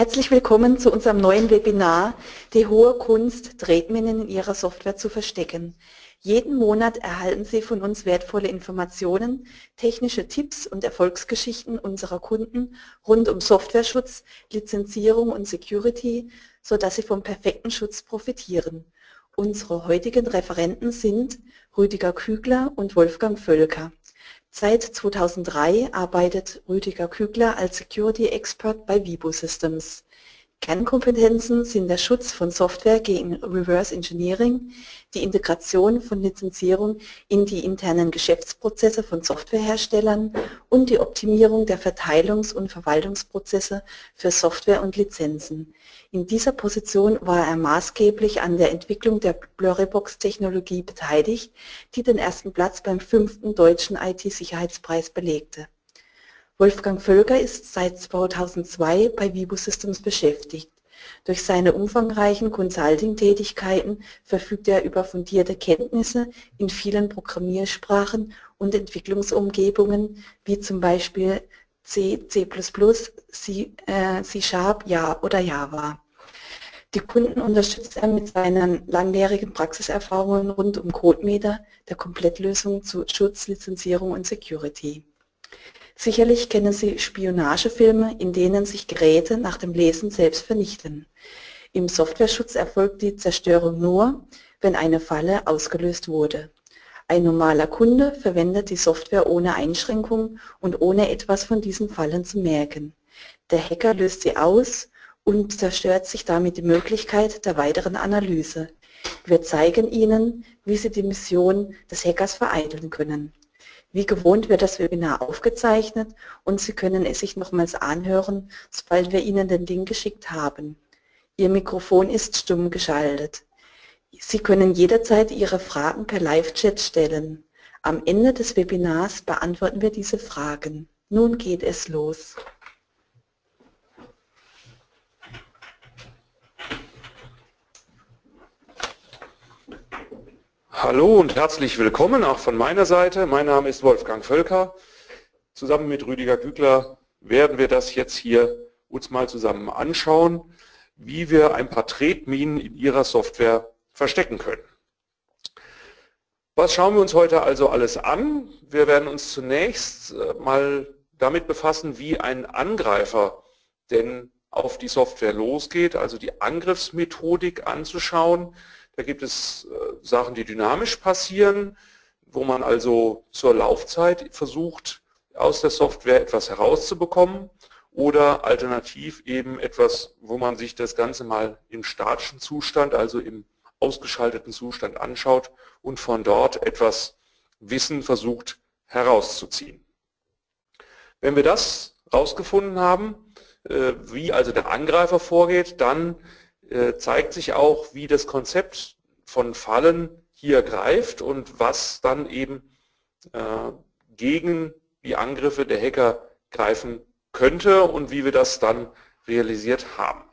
Herzlich willkommen zu unserem neuen Webinar Die hohe Kunst, Tretminen in Ihrer Software zu verstecken. Jeden Monat erhalten Sie von uns wertvolle Informationen, technische Tipps und Erfolgsgeschichten unserer Kunden rund um Softwareschutz, Lizenzierung und Security, sodass Sie vom perfekten Schutz profitieren. Unsere heutigen Referenten sind Rüdiger Kügler und Wolfgang Völker. Seit 2003 arbeitet Rüdiger Kügler als Security Expert bei Vibo Systems. Kernkompetenzen sind der Schutz von Software gegen Reverse Engineering, die Integration von Lizenzierung in die internen Geschäftsprozesse von Softwareherstellern und die Optimierung der Verteilungs- und Verwaltungsprozesse für Software und Lizenzen. In dieser Position war er maßgeblich an der Entwicklung der Blurrybox-Technologie beteiligt, die den ersten Platz beim fünften deutschen IT-Sicherheitspreis belegte. Wolfgang Völker ist seit 2002 bei Vibo Systems beschäftigt. Durch seine umfangreichen Consulting-Tätigkeiten verfügt er über fundierte Kenntnisse in vielen Programmiersprachen und Entwicklungsumgebungen, wie zum Beispiel C, C++, C, äh, C Sharp ja, oder Java. Die Kunden unterstützt er mit seinen langjährigen Praxiserfahrungen rund um CodeMeter, der Komplettlösung zu Schutz, Lizenzierung und Security. Sicherlich kennen Sie Spionagefilme, in denen sich Geräte nach dem Lesen selbst vernichten. Im Softwareschutz erfolgt die Zerstörung nur, wenn eine Falle ausgelöst wurde. Ein normaler Kunde verwendet die Software ohne Einschränkung und ohne etwas von diesen Fallen zu merken. Der Hacker löst sie aus und zerstört sich damit die Möglichkeit der weiteren Analyse. Wir zeigen Ihnen, wie Sie die Mission des Hackers vereiteln können. Wie gewohnt wird das Webinar aufgezeichnet und Sie können es sich nochmals anhören, sobald wir Ihnen den Link geschickt haben. Ihr Mikrofon ist stumm geschaltet. Sie können jederzeit Ihre Fragen per Live-Chat stellen. Am Ende des Webinars beantworten wir diese Fragen. Nun geht es los. Hallo und herzlich willkommen auch von meiner Seite. Mein Name ist Wolfgang Völker. Zusammen mit Rüdiger Gügler werden wir das jetzt hier uns mal zusammen anschauen, wie wir ein paar Tretminen in Ihrer Software verstecken können. Was schauen wir uns heute also alles an? Wir werden uns zunächst äh, mal damit befassen, wie ein Angreifer denn auf die Software losgeht, also die Angriffsmethodik anzuschauen. Da gibt es äh, Sachen, die dynamisch passieren, wo man also zur Laufzeit versucht, aus der Software etwas herauszubekommen oder alternativ eben etwas, wo man sich das Ganze mal im statischen Zustand, also im ausgeschalteten Zustand anschaut und von dort etwas Wissen versucht herauszuziehen. Wenn wir das herausgefunden haben, äh, wie also der Angreifer vorgeht, dann zeigt sich auch, wie das Konzept von Fallen hier greift und was dann eben äh, gegen die Angriffe der Hacker greifen könnte und wie wir das dann realisiert haben.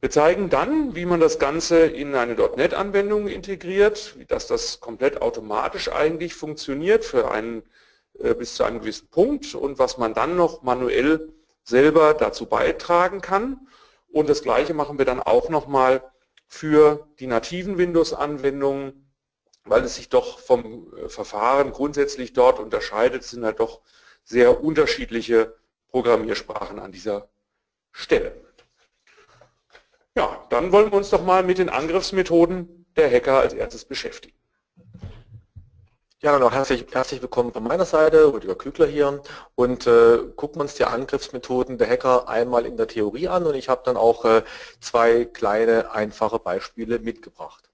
Wir zeigen dann, wie man das Ganze in eine .NET-Anwendung integriert, dass das komplett automatisch eigentlich funktioniert für einen äh, bis zu einem gewissen Punkt und was man dann noch manuell selber dazu beitragen kann. Und das gleiche machen wir dann auch nochmal für die nativen Windows-Anwendungen, weil es sich doch vom äh, Verfahren grundsätzlich dort unterscheidet, sind halt doch sehr unterschiedliche Programmiersprachen an dieser Stelle. Ja, dann wollen wir uns doch mal mit den Angriffsmethoden der Hacker als erstes beschäftigen. Ja, auch herzlich, herzlich willkommen von meiner Seite, Rüdiger Kügler hier und äh, gucken uns die Angriffsmethoden der Hacker einmal in der Theorie an und ich habe dann auch äh, zwei kleine, einfache Beispiele mitgebracht.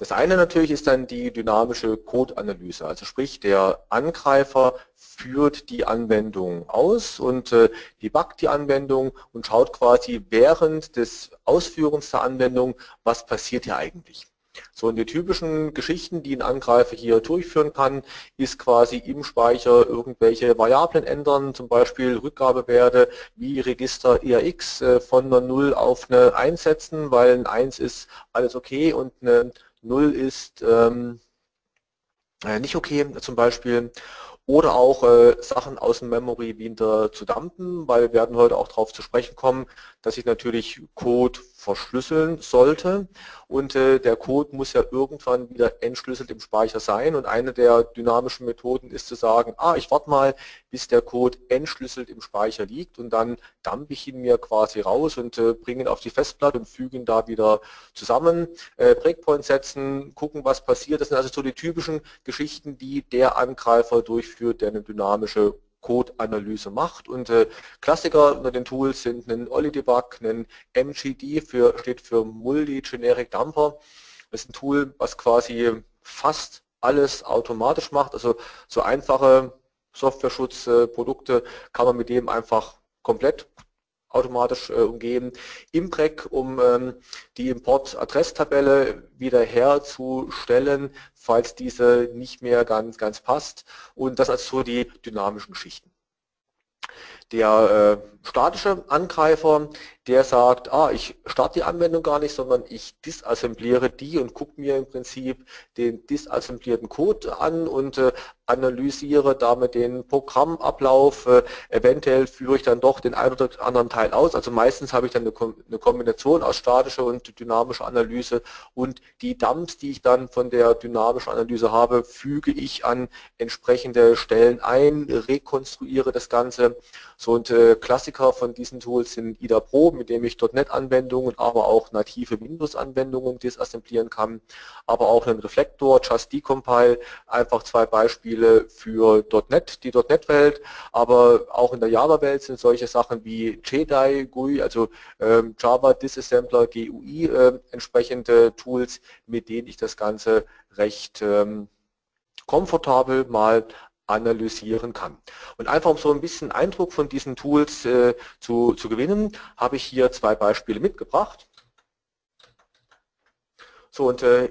Das eine natürlich ist dann die dynamische Code-Analyse, also sprich der Angreifer führt die Anwendung aus und äh, debuggt die Anwendung und schaut quasi während des Ausführens der Anwendung, was passiert hier eigentlich. So in die typischen Geschichten, die ein Angreifer hier durchführen kann, ist quasi im Speicher irgendwelche Variablen ändern, zum Beispiel Rückgabewerte wie Register ERX äh, von einer 0 auf eine 1 setzen, weil ein 1 ist alles okay und eine 0 ist ähm, äh, nicht okay zum Beispiel. Oder auch äh, Sachen aus dem Memory wieder zu dumpen, weil wir werden heute auch darauf zu sprechen kommen, dass ich natürlich Code verschlüsseln sollte. Und äh, der Code muss ja irgendwann wieder entschlüsselt im Speicher sein. Und eine der dynamischen Methoden ist zu sagen, ah, ich warte mal, bis der Code entschlüsselt im Speicher liegt. Und dann dump ich ihn mir quasi raus und äh, bringe ihn auf die Festplatte und füge ihn da wieder zusammen, äh, Breakpoint setzen, gucken, was passiert. Das sind also so die typischen Geschichten, die der Angreifer durchführt, der eine dynamische Code-Analyse macht. Und äh, Klassiker unter den Tools sind ein OllyDebug, ein MGD für, steht für Multi-Generic Dumper. Das ist ein Tool, was quasi fast alles automatisch macht. Also so einfache Software-Schutzprodukte kann man mit dem einfach komplett automatisch äh, umgeben. Imprec, um ähm, die Import-Adresstabelle wieder herzustellen, falls diese nicht mehr ganz, ganz passt. Und das als so die dynamischen Geschichten. Der äh, statische Angreifer, der sagt, ah, ich starte die Anwendung gar nicht, sondern ich disassembliere die und gucke mir im Prinzip den disassemblierten Code an und äh, analysiere damit den Programmablauf. Äh, eventuell führe ich dann doch den einen oder anderen Teil aus. Also meistens habe ich dann eine, eine Kombination aus statischer und dynamischer Analyse und die Dumps, die ich dann von der dynamischen Analyse habe, füge ich an entsprechende Stellen ein, rekonstruiere das Ganze. So und äh, Klassiker von diesen Tools sind IDA Pro, mit dem ich .NET-Anwendungen, aber auch native Windows-Anwendungen disassemblieren kann, aber auch einen Reflektor, Just Decompile, einfach zwei Beispiele für .NET, die .NET-Welt, aber auch in der Java-Welt sind solche Sachen wie JDI, GUI, also ähm, Java Disassembler, GUI, äh, entsprechende Tools, mit denen ich das Ganze recht ähm, komfortabel mal analysieren kann. Und einfach um so ein bisschen Eindruck von diesen Tools äh, zu, zu gewinnen, habe ich hier zwei Beispiele mitgebracht. So und äh,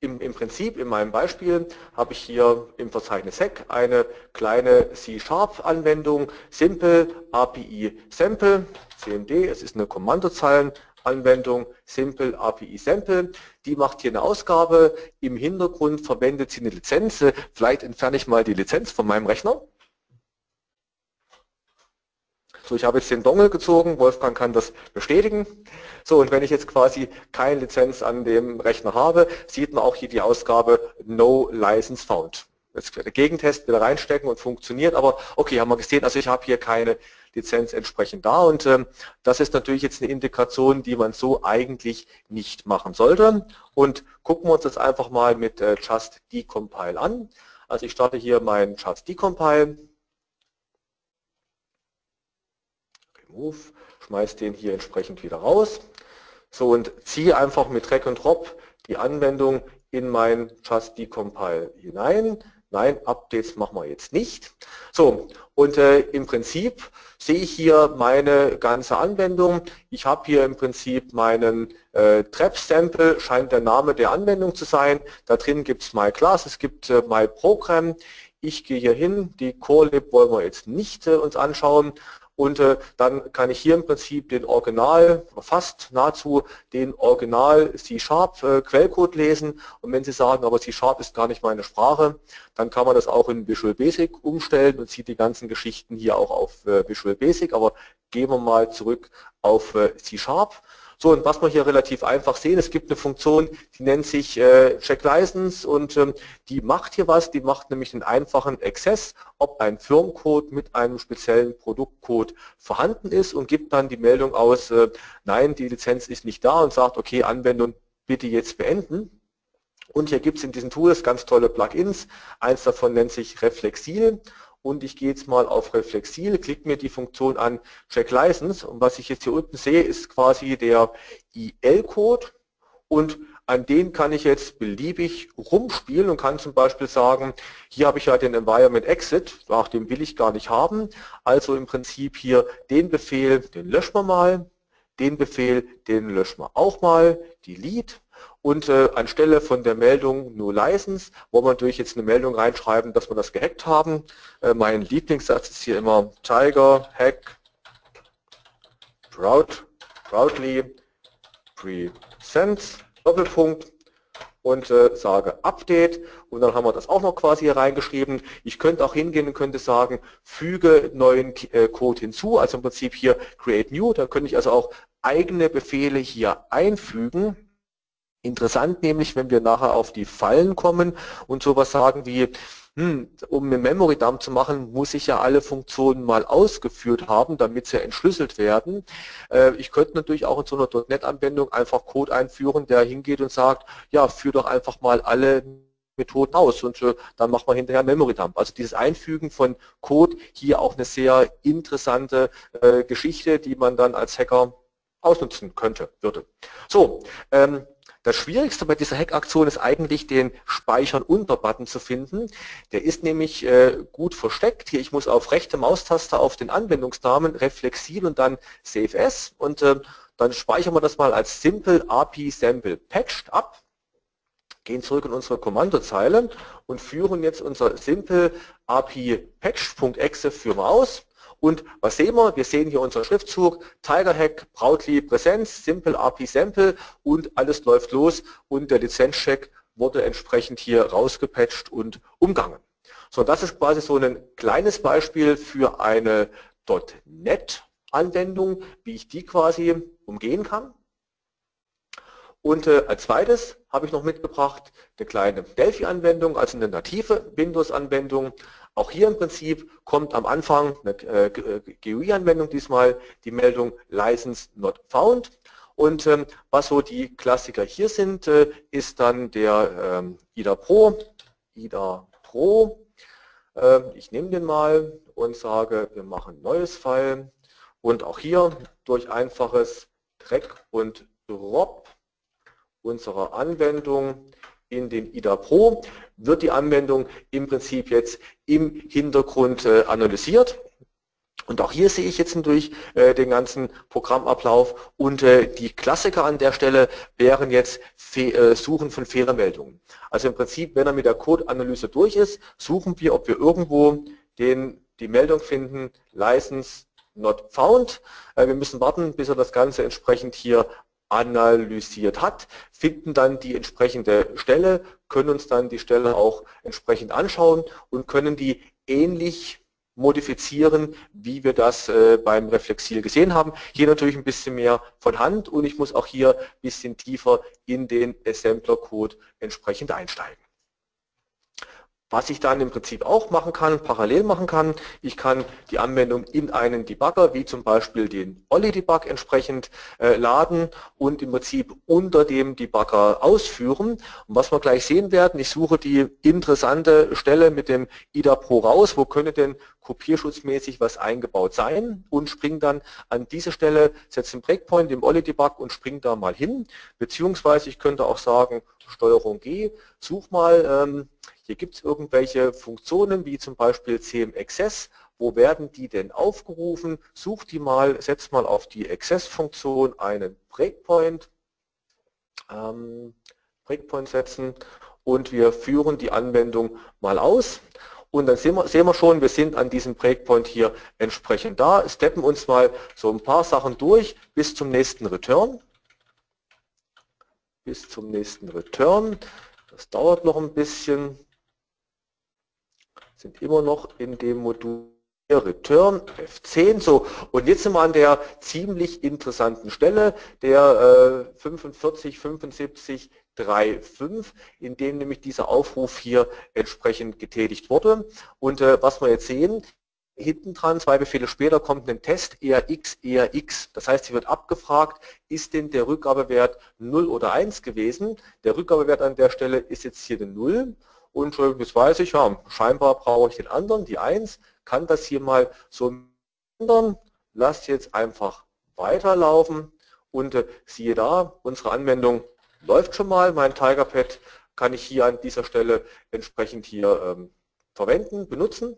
im, im Prinzip in meinem Beispiel habe ich hier im Verzeichnis SEC eine kleine C-Sharp-Anwendung, Simple API Sample, CMD, es ist eine Kommandozeilen Anwendung Simple API Sample. Die macht hier eine Ausgabe. Im Hintergrund verwendet sie eine Lizenz. Vielleicht entferne ich mal die Lizenz von meinem Rechner. So, ich habe jetzt den Dongle gezogen, Wolfgang kann das bestätigen. So, und wenn ich jetzt quasi keine Lizenz an dem Rechner habe, sieht man auch hier die Ausgabe No License Found. Jetzt der Gegentest wieder reinstecken und funktioniert, aber okay, haben wir gesehen, also ich habe hier keine Lizenz entsprechend da. Und ähm, das ist natürlich jetzt eine Integration, die man so eigentlich nicht machen sollte. Und gucken wir uns das einfach mal mit äh, Just Decompile an. Also ich starte hier mein Just Decompile, Remove, schmeiße den hier entsprechend wieder raus. So und ziehe einfach mit Drag und Drop die Anwendung in mein Just Decompile hinein. Nein, Updates machen wir jetzt nicht. So, und äh, im Prinzip sehe ich hier meine ganze Anwendung. Ich habe hier im Prinzip meinen äh, Trap-Sample, scheint der Name der Anwendung zu sein. Da drin gibt es MyClass, es gibt äh, MyProgram. Ich gehe hier hin, die CoreLib wollen wir jetzt nicht äh, uns anschauen und äh, dann kann ich hier im Prinzip den Original, fast nahezu den Original C-Sharp äh, Quellcode lesen. Und wenn Sie sagen, aber C-Sharp ist gar nicht meine Sprache, dann kann man das auch in Visual Basic umstellen und sieht die ganzen Geschichten hier auch auf äh, Visual Basic, aber gehen wir mal zurück auf äh, C-Sharp so, und was wir hier relativ einfach sehen, es gibt eine Funktion, die nennt sich äh, Check License und ähm, die macht hier was, die macht nämlich den einfachen Access, ob ein Firmencode mit einem speziellen Produktcode vorhanden ist und gibt dann die Meldung aus, äh, nein, die Lizenz ist nicht da und sagt, okay, Anwendung bitte jetzt beenden. Und hier gibt es in diesen Tools ganz tolle Plugins. Eins davon nennt sich Reflexil und ich gehe jetzt mal auf Reflexil, klicke mir die Funktion an Check License. Und was ich jetzt hier unten sehe, ist quasi der IL-Code und an den kann ich jetzt beliebig rumspielen und kann zum Beispiel sagen, hier habe ich ja den Environment Exit, ach, den will ich gar nicht haben, also im Prinzip hier den Befehl, den löschen wir mal, den Befehl, den löschen wir auch mal, Delete und äh, anstelle von der Meldung No License wollen wir natürlich jetzt eine Meldung reinschreiben, dass wir das gehackt haben. Äh, mein Lieblingssatz ist hier immer Tiger Hack proud, proudly presents Doppelpunkt und äh, sage Update und dann haben wir das auch noch quasi hier reingeschrieben. Ich könnte auch hingehen und könnte sagen, füge neuen äh, Code hinzu, also im Prinzip hier Create New, da könnte ich also auch eigene Befehle hier einfügen. Interessant nämlich, wenn wir nachher auf die Fallen kommen und sowas sagen wie, hm, um einen Memory Dump zu machen, muss ich ja alle Funktionen mal ausgeführt haben, damit sie entschlüsselt werden. Äh, ich könnte natürlich auch in so einer .NET-Anwendung einfach Code einführen, der hingeht und sagt, ja, führ doch einfach mal alle Methoden aus und äh, dann macht man hinterher Memory Dump. Also dieses Einfügen von Code, hier auch eine sehr interessante äh, Geschichte, die man dann als Hacker ausnutzen könnte, würde. So, ähm, das Schwierigste bei dieser Hack-Aktion ist eigentlich den Speichern-Unter-Button zu finden. Der ist nämlich äh, gut versteckt. Hier, ich muss auf rechte Maustaste auf den Anwendungsnamen reflexieren und dann Save As und äh, dann speichern wir das mal als Simple API Sample Patched ab gehen zurück in unsere Kommandozeile und führen jetzt unser Simple API Patched.exe führen wir aus und was sehen wir? Wir sehen hier unseren Schriftzug, TigerHack, Proudly Präsenz, Simple API Sample und alles läuft los und der Lizenzcheck wurde entsprechend hier rausgepatcht und umgangen. So, das ist quasi so ein kleines Beispiel für eine .NET-Anwendung, wie ich die quasi umgehen kann. Und äh, als zweites habe ich noch mitgebracht eine kleine Delphi-Anwendung, also eine native Windows-Anwendung. Auch hier im Prinzip kommt am Anfang eine äh, GUI-Anwendung diesmal die Meldung License not found. Und ähm, was so die Klassiker hier sind, äh, ist dann der ähm, IDA Pro. IDA Pro. Äh, ich nehme den mal und sage, wir machen ein neues File. Und auch hier durch einfaches Drag und Drop unserer Anwendung in den IDA Pro wird die Anwendung im Prinzip jetzt im Hintergrund äh, analysiert. Und auch hier sehe ich jetzt durch äh, den ganzen Programmablauf und äh, die Klassiker an der Stelle wären jetzt Suchen von Fehlermeldungen. Also im Prinzip, wenn er mit der Code-Analyse durch ist, suchen wir, ob wir irgendwo den, die Meldung finden, License not found. Wir müssen warten, bis er das Ganze entsprechend hier analysiert hat, finden dann die entsprechende Stelle, können uns dann die Stelle auch entsprechend anschauen und können die ähnlich modifizieren, wie wir das äh, beim Reflexil gesehen haben. Hier natürlich ein bisschen mehr von Hand und ich muss auch hier ein bisschen tiefer in den Assembler-Code entsprechend einsteigen. Was ich dann im Prinzip auch machen kann, parallel machen kann, ich kann die Anwendung in einen Debugger, wie zum Beispiel den Olli-Debug entsprechend äh, laden und im Prinzip unter dem Debugger ausführen. Und was wir gleich sehen werden, ich suche die interessante Stelle mit dem IDA Pro raus, wo könnte denn kopierschutzmäßig was eingebaut sein? Und springe dann an diese Stelle, setze den Breakpoint im Olli-Debug und springe da mal hin, beziehungsweise ich könnte auch sagen, Steuerung G, such mal ähm, hier gibt es irgendwelche Funktionen wie zum Beispiel CM-Access. Wo werden die denn aufgerufen? Such die mal, setz mal auf die Access-Funktion einen Breakpoint. Ähm, Breakpoint setzen und wir führen die Anwendung mal aus. Und dann sehen wir, sehen wir, schon, wir sind an diesem Breakpoint hier entsprechend da, steppen uns mal so ein paar Sachen durch bis zum nächsten Return. Bis zum nächsten Return. Das dauert noch ein bisschen sind immer noch in dem Modul Return F10. So, und jetzt sind wir an der ziemlich interessanten Stelle, der äh, 45, 75, 3.5, in dem nämlich dieser Aufruf hier entsprechend getätigt wurde. Und äh, was wir jetzt sehen, hinten dran, zwei Befehle später, kommt ein Test ERX, ERX. Das heißt, hier wird abgefragt, ist denn der Rückgabewert 0 oder 1 gewesen? Der Rückgabewert an der Stelle ist jetzt hier eine 0 und jetzt weiß ich, ja, scheinbar brauche ich den anderen, die 1, kann das hier mal so ändern, lasst jetzt einfach weiterlaufen und äh, siehe da, unsere Anwendung läuft schon mal, mein TigerPad kann ich hier an dieser Stelle entsprechend hier ähm, verwenden, benutzen.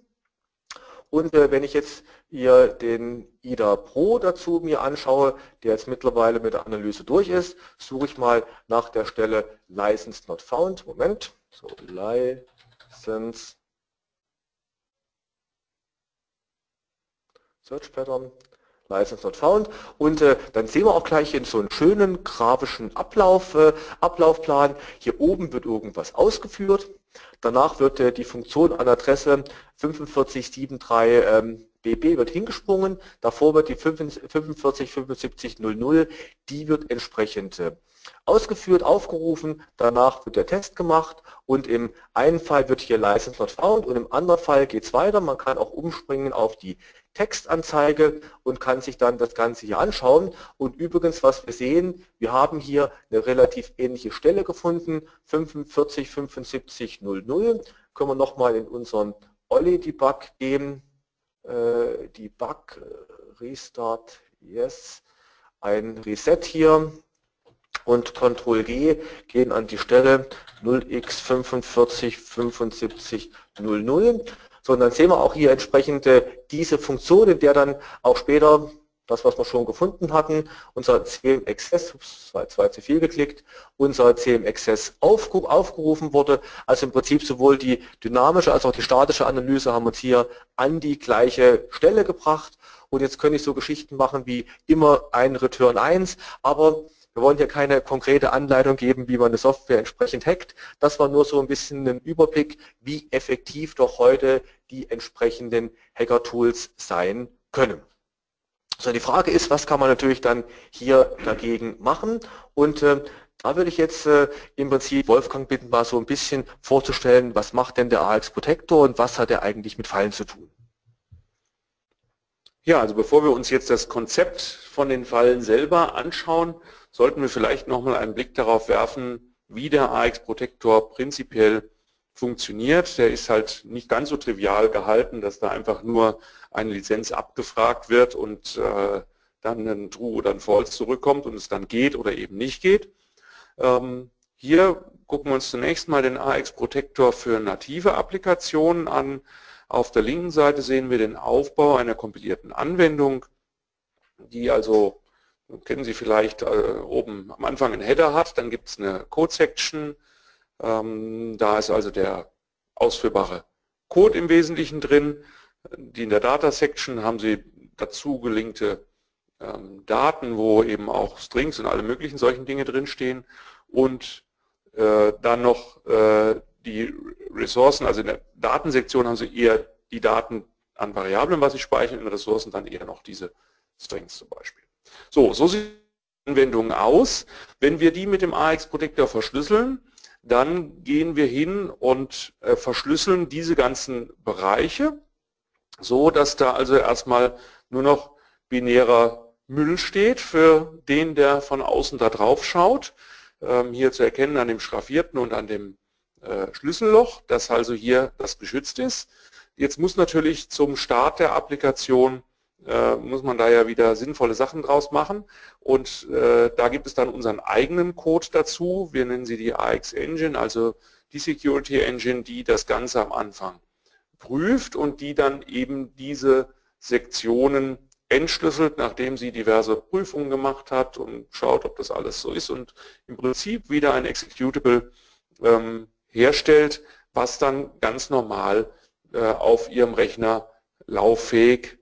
Und äh, wenn ich jetzt hier den IDA Pro dazu mir anschaue, der jetzt mittlerweile mit der Analyse durch ist, suche ich mal nach der Stelle License Not Found. Moment. So, License Search Pattern, License not found und äh, dann sehen wir auch gleich in so einen schönen grafischen Ablauf, äh, Ablaufplan. Hier oben wird irgendwas ausgeführt, danach wird äh, die Funktion an Adresse 4573 ähm, BB wird hingesprungen, davor wird die 457500, die wird entsprechend äh, ausgeführt, aufgerufen, danach wird der Test gemacht und im einen Fall wird hier License not found und im anderen Fall geht es weiter. Man kann auch umspringen auf die Textanzeige und kann sich dann das Ganze hier anschauen. Und übrigens, was wir sehen, wir haben hier eine relativ ähnliche Stelle gefunden, 45 75 00. Können wir nochmal in unseren Olli Debug gehen, äh, Debug, äh, Restart, yes, ein Reset hier und Ctrl G gehen an die Stelle 0x457500. So, und dann sehen wir auch hier entsprechend diese Funktion, in der dann auch später das, was wir schon gefunden hatten, unser CM-Access, ups, zwei zu viel geklickt, unser CM-Access aufgerufen wurde. Also im Prinzip sowohl die dynamische als auch die statische Analyse haben uns hier an die gleiche Stelle gebracht. Und jetzt könnte ich so Geschichten machen wie immer ein Return 1, aber wir wollen hier keine konkrete Anleitung geben, wie man eine Software entsprechend hackt. Das war nur so ein bisschen ein Überblick, wie effektiv doch heute die entsprechenden Hacker-Tools sein können. So, die Frage ist, was kann man natürlich dann hier dagegen machen? Und äh, da würde ich jetzt äh, im Prinzip Wolfgang bitten, mal so ein bisschen vorzustellen, was macht denn der AX Protector und was hat er eigentlich mit Fallen zu tun? Ja, also bevor wir uns jetzt das Konzept von den Fallen selber anschauen, sollten wir vielleicht nochmal einen Blick darauf werfen, wie der AX-Protektor prinzipiell funktioniert. Der ist halt nicht ganz so trivial gehalten, dass da einfach nur eine Lizenz abgefragt wird und äh, dann ein True oder ein False zurückkommt und es dann geht oder eben nicht geht. Ähm, hier gucken wir uns zunächst mal den AX-Protektor für native Applikationen an. Auf der linken Seite sehen wir den Aufbau einer kompilierten Anwendung, die also kennen Sie vielleicht, äh, oben am Anfang einen Header hat, dann gibt es eine Code-Section, da ist also der ausführbare Code im Wesentlichen drin. Die in der Data-Section haben Sie dazu gelinkte ähm, Daten, wo eben auch Strings und alle möglichen solchen Dinge drinstehen und äh, dann noch äh, die Ressourcen, also in der Datensektion haben Sie eher die Daten an Variablen, was Sie speichern, in Ressourcen dann eher noch diese Strings zum Beispiel. So, so sieht die Anwendung aus. Wenn wir die mit dem AX-Protektor verschlüsseln, dann gehen wir hin und äh, verschlüsseln diese ganzen Bereiche, so dass da also erstmal nur noch binärer Müll steht für den, der von außen da drauf schaut. Ähm, hier zu erkennen an dem schraffierten und an dem äh, Schlüsselloch, dass also hier das geschützt ist. Jetzt muss natürlich zum Start der Applikation äh, muss man da ja wieder sinnvolle Sachen draus machen. Und äh, da gibt es dann unseren eigenen Code dazu. Wir nennen sie die AX Engine, also die Security Engine, die das Ganze am Anfang prüft und die dann eben diese Sektionen entschlüsselt, nachdem sie diverse Prüfungen gemacht hat und schaut, ob das alles so ist und im Prinzip wieder ein Executable ähm, herstellt, was dann ganz normal äh, auf ihrem Rechner lauffähig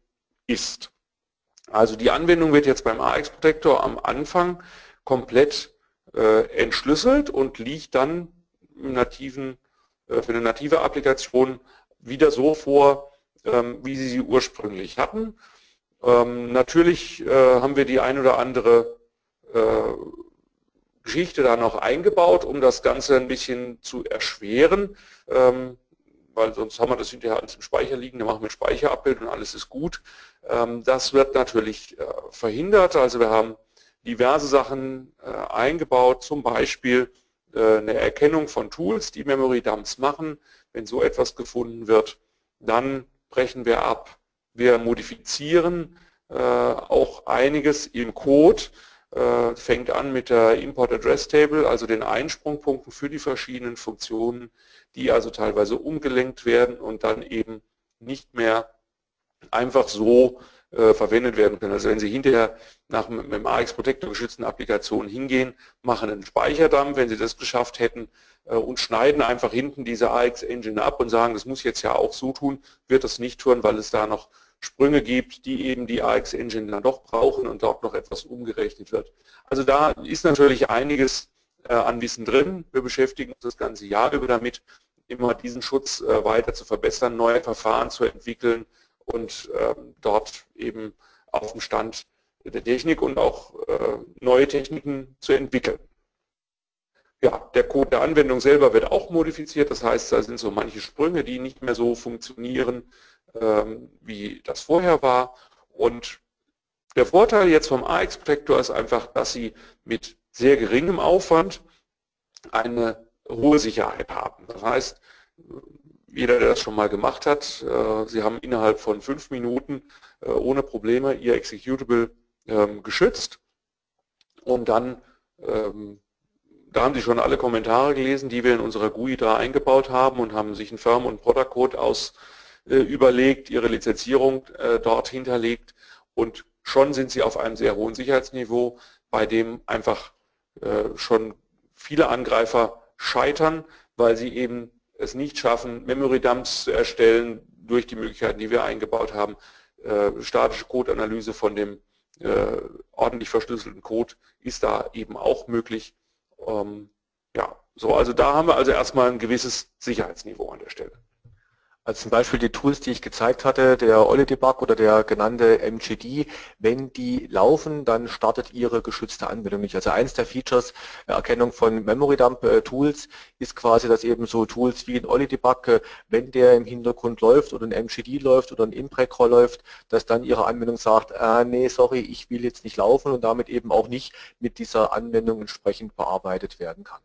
ist. Also die Anwendung wird jetzt beim AX Protector am Anfang komplett äh, entschlüsselt und liegt dann nativen, äh, für eine native Applikation wieder so vor, ähm, wie Sie sie ursprünglich hatten. Ähm, natürlich äh, haben wir die ein oder andere äh, Geschichte da noch eingebaut, um das Ganze ein bisschen zu erschweren. Ähm, weil sonst haben wir das hinterher alles im Speicher liegen, dann machen wir ein Speicherabbild und alles ist gut. Ähm, das wird natürlich äh, verhindert. Also wir haben diverse Sachen äh, eingebaut, zum Beispiel äh, eine Erkennung von Tools, die Memory Dumps machen. Wenn so etwas gefunden wird, dann brechen wir ab. Wir modifizieren auch einiges im Code, fängt an mit der Import Address Table, also den Einsprungpunkten für die verschiedenen Funktionen, die also teilweise umgelenkt werden und dann eben nicht mehr einfach so äh, verwendet werden können. Also wenn Sie hinterher nach mit dem AX Protector geschützten Applikationen hingehen, machen einen Speicherdump, wenn Sie das geschafft hätten, äh, und schneiden einfach hinten diese AX Engine ab und sagen, das muss jetzt ja auch so tun, wird das nicht tun, weil es da noch Sprünge gibt, die eben die AX Engine dann doch brauchen und dort noch etwas umgerechnet wird. Also da ist natürlich einiges äh, an Wissen drin. Wir beschäftigen uns das ganze Jahr über damit, immer diesen Schutz äh, weiter zu verbessern, neue Verfahren zu entwickeln und ähm, dort eben auf dem Stand der Technik und auch äh, neue Techniken zu entwickeln. Ja, der Code der Anwendung selber wird auch modifiziert, das heißt, da sind so manche Sprünge, die nicht mehr so funktionieren, wie das vorher war. Und der Vorteil jetzt vom AX-Protector ist einfach, dass Sie mit sehr geringem Aufwand eine hohe Sicherheit haben. Das heißt, jeder, der das schon mal gemacht hat, äh, Sie haben innerhalb von fünf Minuten äh, ohne Probleme Ihr Executable ähm, geschützt und dann, ähm, da haben Sie schon alle Kommentare gelesen, die wir in unserer GUI da eingebaut haben und haben sich einen Firm- und Product-Code aus überlegt, ihre Lizenzierung dort hinterlegt und schon sind Sie auf einem sehr hohen Sicherheitsniveau, bei dem einfach schon viele Angreifer scheitern, weil sie eben es nicht schaffen, Memory Dumps zu erstellen durch die Möglichkeiten, die wir eingebaut haben. Äh, statische Codeanalyse von dem äh, ordentlich verschlüsselten Code ist da eben auch möglich. Ähm, ja, so, also da haben wir also erstmal ein gewisses Sicherheitsniveau an der Stelle. Also zum Beispiel die Tools, die ich gezeigt hatte, der Olli Debug oder der genannte MGD, wenn die laufen, dann startet Ihre geschützte Anwendung nicht. Also eins der Features, äh, Erkennung von Memory Dump äh, Tools, ist quasi, dass eben so Tools wie ein Olli Debug, äh, wenn der im Hintergrund läuft oder ein MGD läuft oder ein Imprecore läuft, dass dann Ihre Anwendung sagt, ah, nee, sorry, ich will jetzt nicht laufen und damit eben auch nicht mit dieser Anwendung entsprechend bearbeitet werden kann.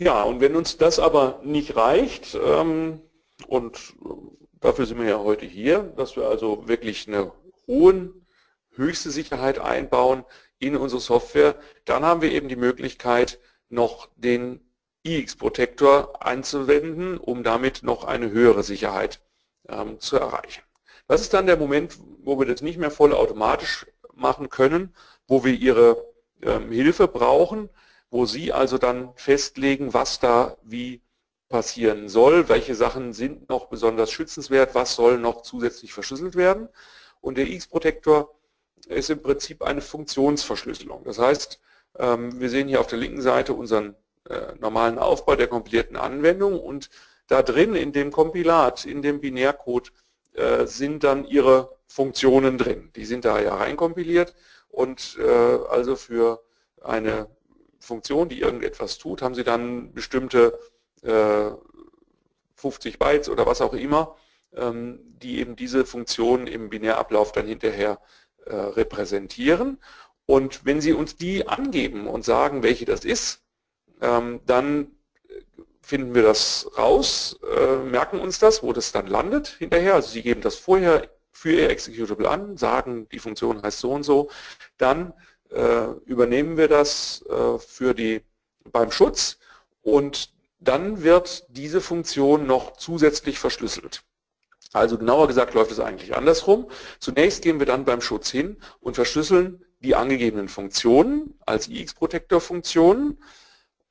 Ja, und wenn uns das aber nicht reicht, ähm, und dafür sind wir ja heute hier, dass wir also wirklich eine hohe, höchste Sicherheit einbauen in unsere Software, dann haben wir eben die Möglichkeit, noch den iX-Protektor einzuwenden, um damit noch eine höhere Sicherheit ähm, zu erreichen. Das ist dann der Moment, wo wir das nicht mehr voll automatisch machen können, wo wir Ihre ähm, Hilfe brauchen, wo Sie also dann festlegen, was da wie passieren soll, welche Sachen sind noch besonders schützenswert, was soll noch zusätzlich verschlüsselt werden. Und der X-Protektor ist im Prinzip eine Funktionsverschlüsselung. Das heißt, ähm, wir sehen hier auf der linken Seite unseren äh, normalen Aufbau der kompilierten Anwendung und da drin in dem Kompilat, in dem Binärcode äh, sind dann Ihre Funktionen drin. Die sind da ja reinkompiliert und äh, also für eine Funktion, die irgendetwas tut, haben Sie dann bestimmte äh, 50 Bytes oder was auch immer, ähm, die eben diese Funktion im Binärablauf dann hinterher äh, repräsentieren. Und wenn Sie uns die angeben und sagen, welche das ist, ähm, dann finden wir das raus, äh, merken uns das, wo das dann landet hinterher. Also Sie geben das vorher für Ihr Executable an, sagen, die Funktion heißt so und so, dann äh, übernehmen wir das äh, für die, beim Schutz und dann wird diese Funktion noch zusätzlich verschlüsselt. Also genauer gesagt läuft es eigentlich andersrum. Zunächst gehen wir dann beim Schutz hin und verschlüsseln die angegebenen Funktionen als IX-Protector-Funktionen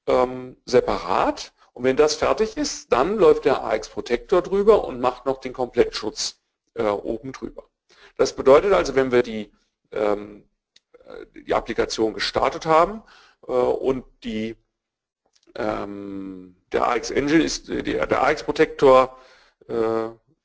ähm, separat. Und wenn das fertig ist, dann läuft der AX-Protector drüber und macht noch den Komplettschutz äh, oben drüber. Das bedeutet also, wenn wir die ähm, äh, die Applikation gestartet haben äh, und die, ähm, der AX Engine ist, äh, der, AX Protector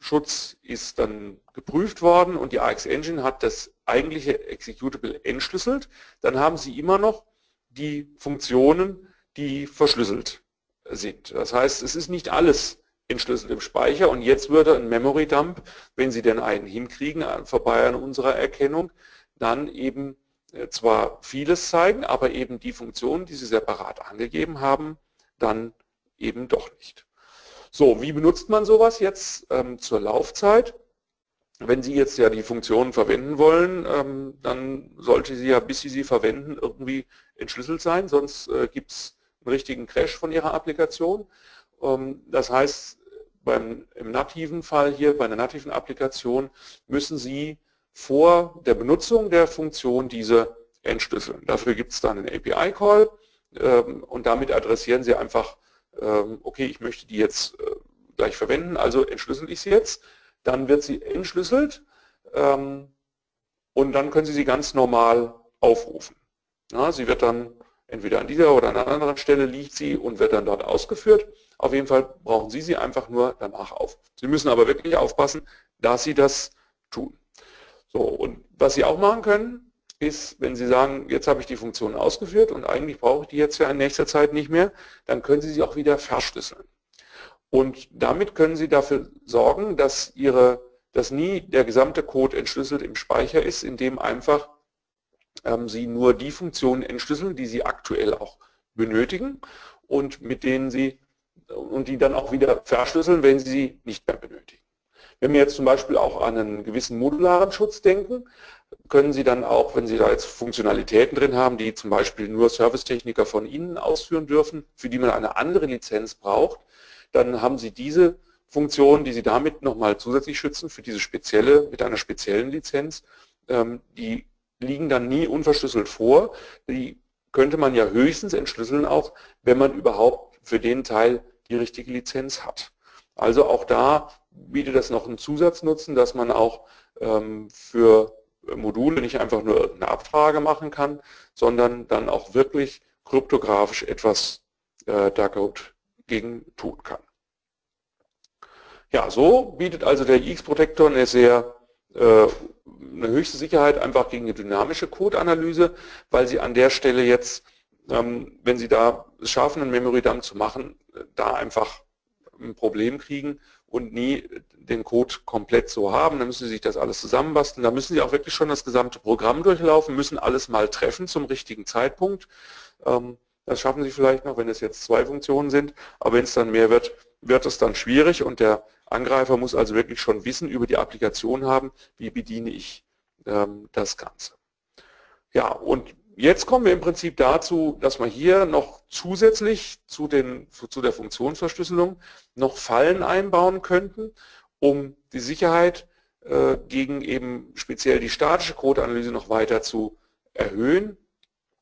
Schutz ist dann geprüft worden und die AX Engine hat das eigentliche Executable entschlüsselt, dann haben Sie immer noch die Funktionen, die verschlüsselt sind. Das heißt, es ist nicht alles entschlüsselt im Speicher und jetzt würde ein Memory Dump, wenn Sie denn einen hinkriegen, vorbei an unserer Erkennung, dann eben äh, zwar vieles zeigen, aber eben die Funktionen, die Sie separat angegeben haben, dann eben doch nicht. So, wie benutzt man sowas jetzt ähm, zur Laufzeit? Wenn Sie jetzt ja die Funktionen verwenden wollen, ähm, dann sollte sie ja, bis Sie sie verwenden, irgendwie entschlüsselt sein, sonst äh, gibt es einen richtigen Crash von Ihrer Applikation. Ähm, das heißt, beim, im nativen Fall hier, bei einer nativen Applikation, müssen Sie vor der Benutzung der Funktion diese entschlüsseln. Dafür gibt es dann einen API-Call ähm, und damit adressieren Sie einfach, ähm, okay, ich möchte die jetzt äh, gleich verwenden, also entschlüssel ich sie jetzt, dann wird sie entschlüsselt ähm, und dann können Sie sie ganz normal aufrufen. Sie wird dann entweder an dieser oder an einer anderen Stelle liegt sie und wird dann dort ausgeführt. Auf jeden Fall brauchen Sie sie einfach nur danach auf. Sie müssen aber wirklich aufpassen, dass Sie das tun. So, und was Sie auch machen können, ist, wenn Sie sagen, jetzt habe ich die Funktion ausgeführt und eigentlich brauche ich die jetzt ja in nächster Zeit nicht mehr, dann können Sie sie auch wieder verschlüsseln. Und damit können Sie dafür sorgen, dass, Ihre, dass nie der gesamte Code entschlüsselt im Speicher ist, indem einfach ähm, Sie nur die Funktionen entschlüsseln, die Sie aktuell auch benötigen und mit denen Sie und die dann auch wieder verschlüsseln, wenn Sie sie nicht mehr benötigen. Wenn wir jetzt zum Beispiel auch an einen gewissen modularen Schutz denken, können Sie dann auch, wenn Sie da jetzt Funktionalitäten drin haben, die zum Beispiel nur Servicetechniker von Ihnen ausführen dürfen, für die man eine andere Lizenz braucht, dann haben Sie diese Funktionen, die Sie damit nochmal zusätzlich schützen, für diese spezielle, mit einer speziellen Lizenz, ähm, die liegen dann nie unverschlüsselt vor. Die könnte man ja höchstens entschlüsseln auch, wenn man überhaupt für den Teil die richtige Lizenz hat. Also auch da bietet das noch einen Zusatznutzen, dass man auch ähm, für Module nicht einfach nur irgendeine Abfrage machen kann, sondern dann auch wirklich kryptografisch etwas äh, dagegen tun kann. Ja, so bietet also der X-Protektor eine sehr äh, eine höchste Sicherheit einfach gegen eine dynamische Code-Analyse, weil Sie an der Stelle jetzt, ähm, wenn Sie da es schaffen, einen Memory-Dump zu machen, da einfach ein Problem kriegen und nie den Code komplett so haben. Dann müssen Sie sich das alles zusammenbasteln. Da müssen Sie auch wirklich schon das gesamte Programm durchlaufen, müssen alles mal treffen zum richtigen Zeitpunkt. Ähm, das schaffen Sie vielleicht noch, wenn es jetzt zwei Funktionen sind. Aber wenn es dann mehr wird, wird es dann schwierig und der Angreifer muss also wirklich schon Wissen über die Applikation haben, wie bediene ich ähm, das Ganze. Ja, und jetzt kommen wir im Prinzip dazu, dass wir hier noch zusätzlich zu, den, zu der Funktionsverschlüsselung noch Fallen einbauen könnten, um die Sicherheit äh, gegen eben speziell die statische Codeanalyse noch weiter zu erhöhen,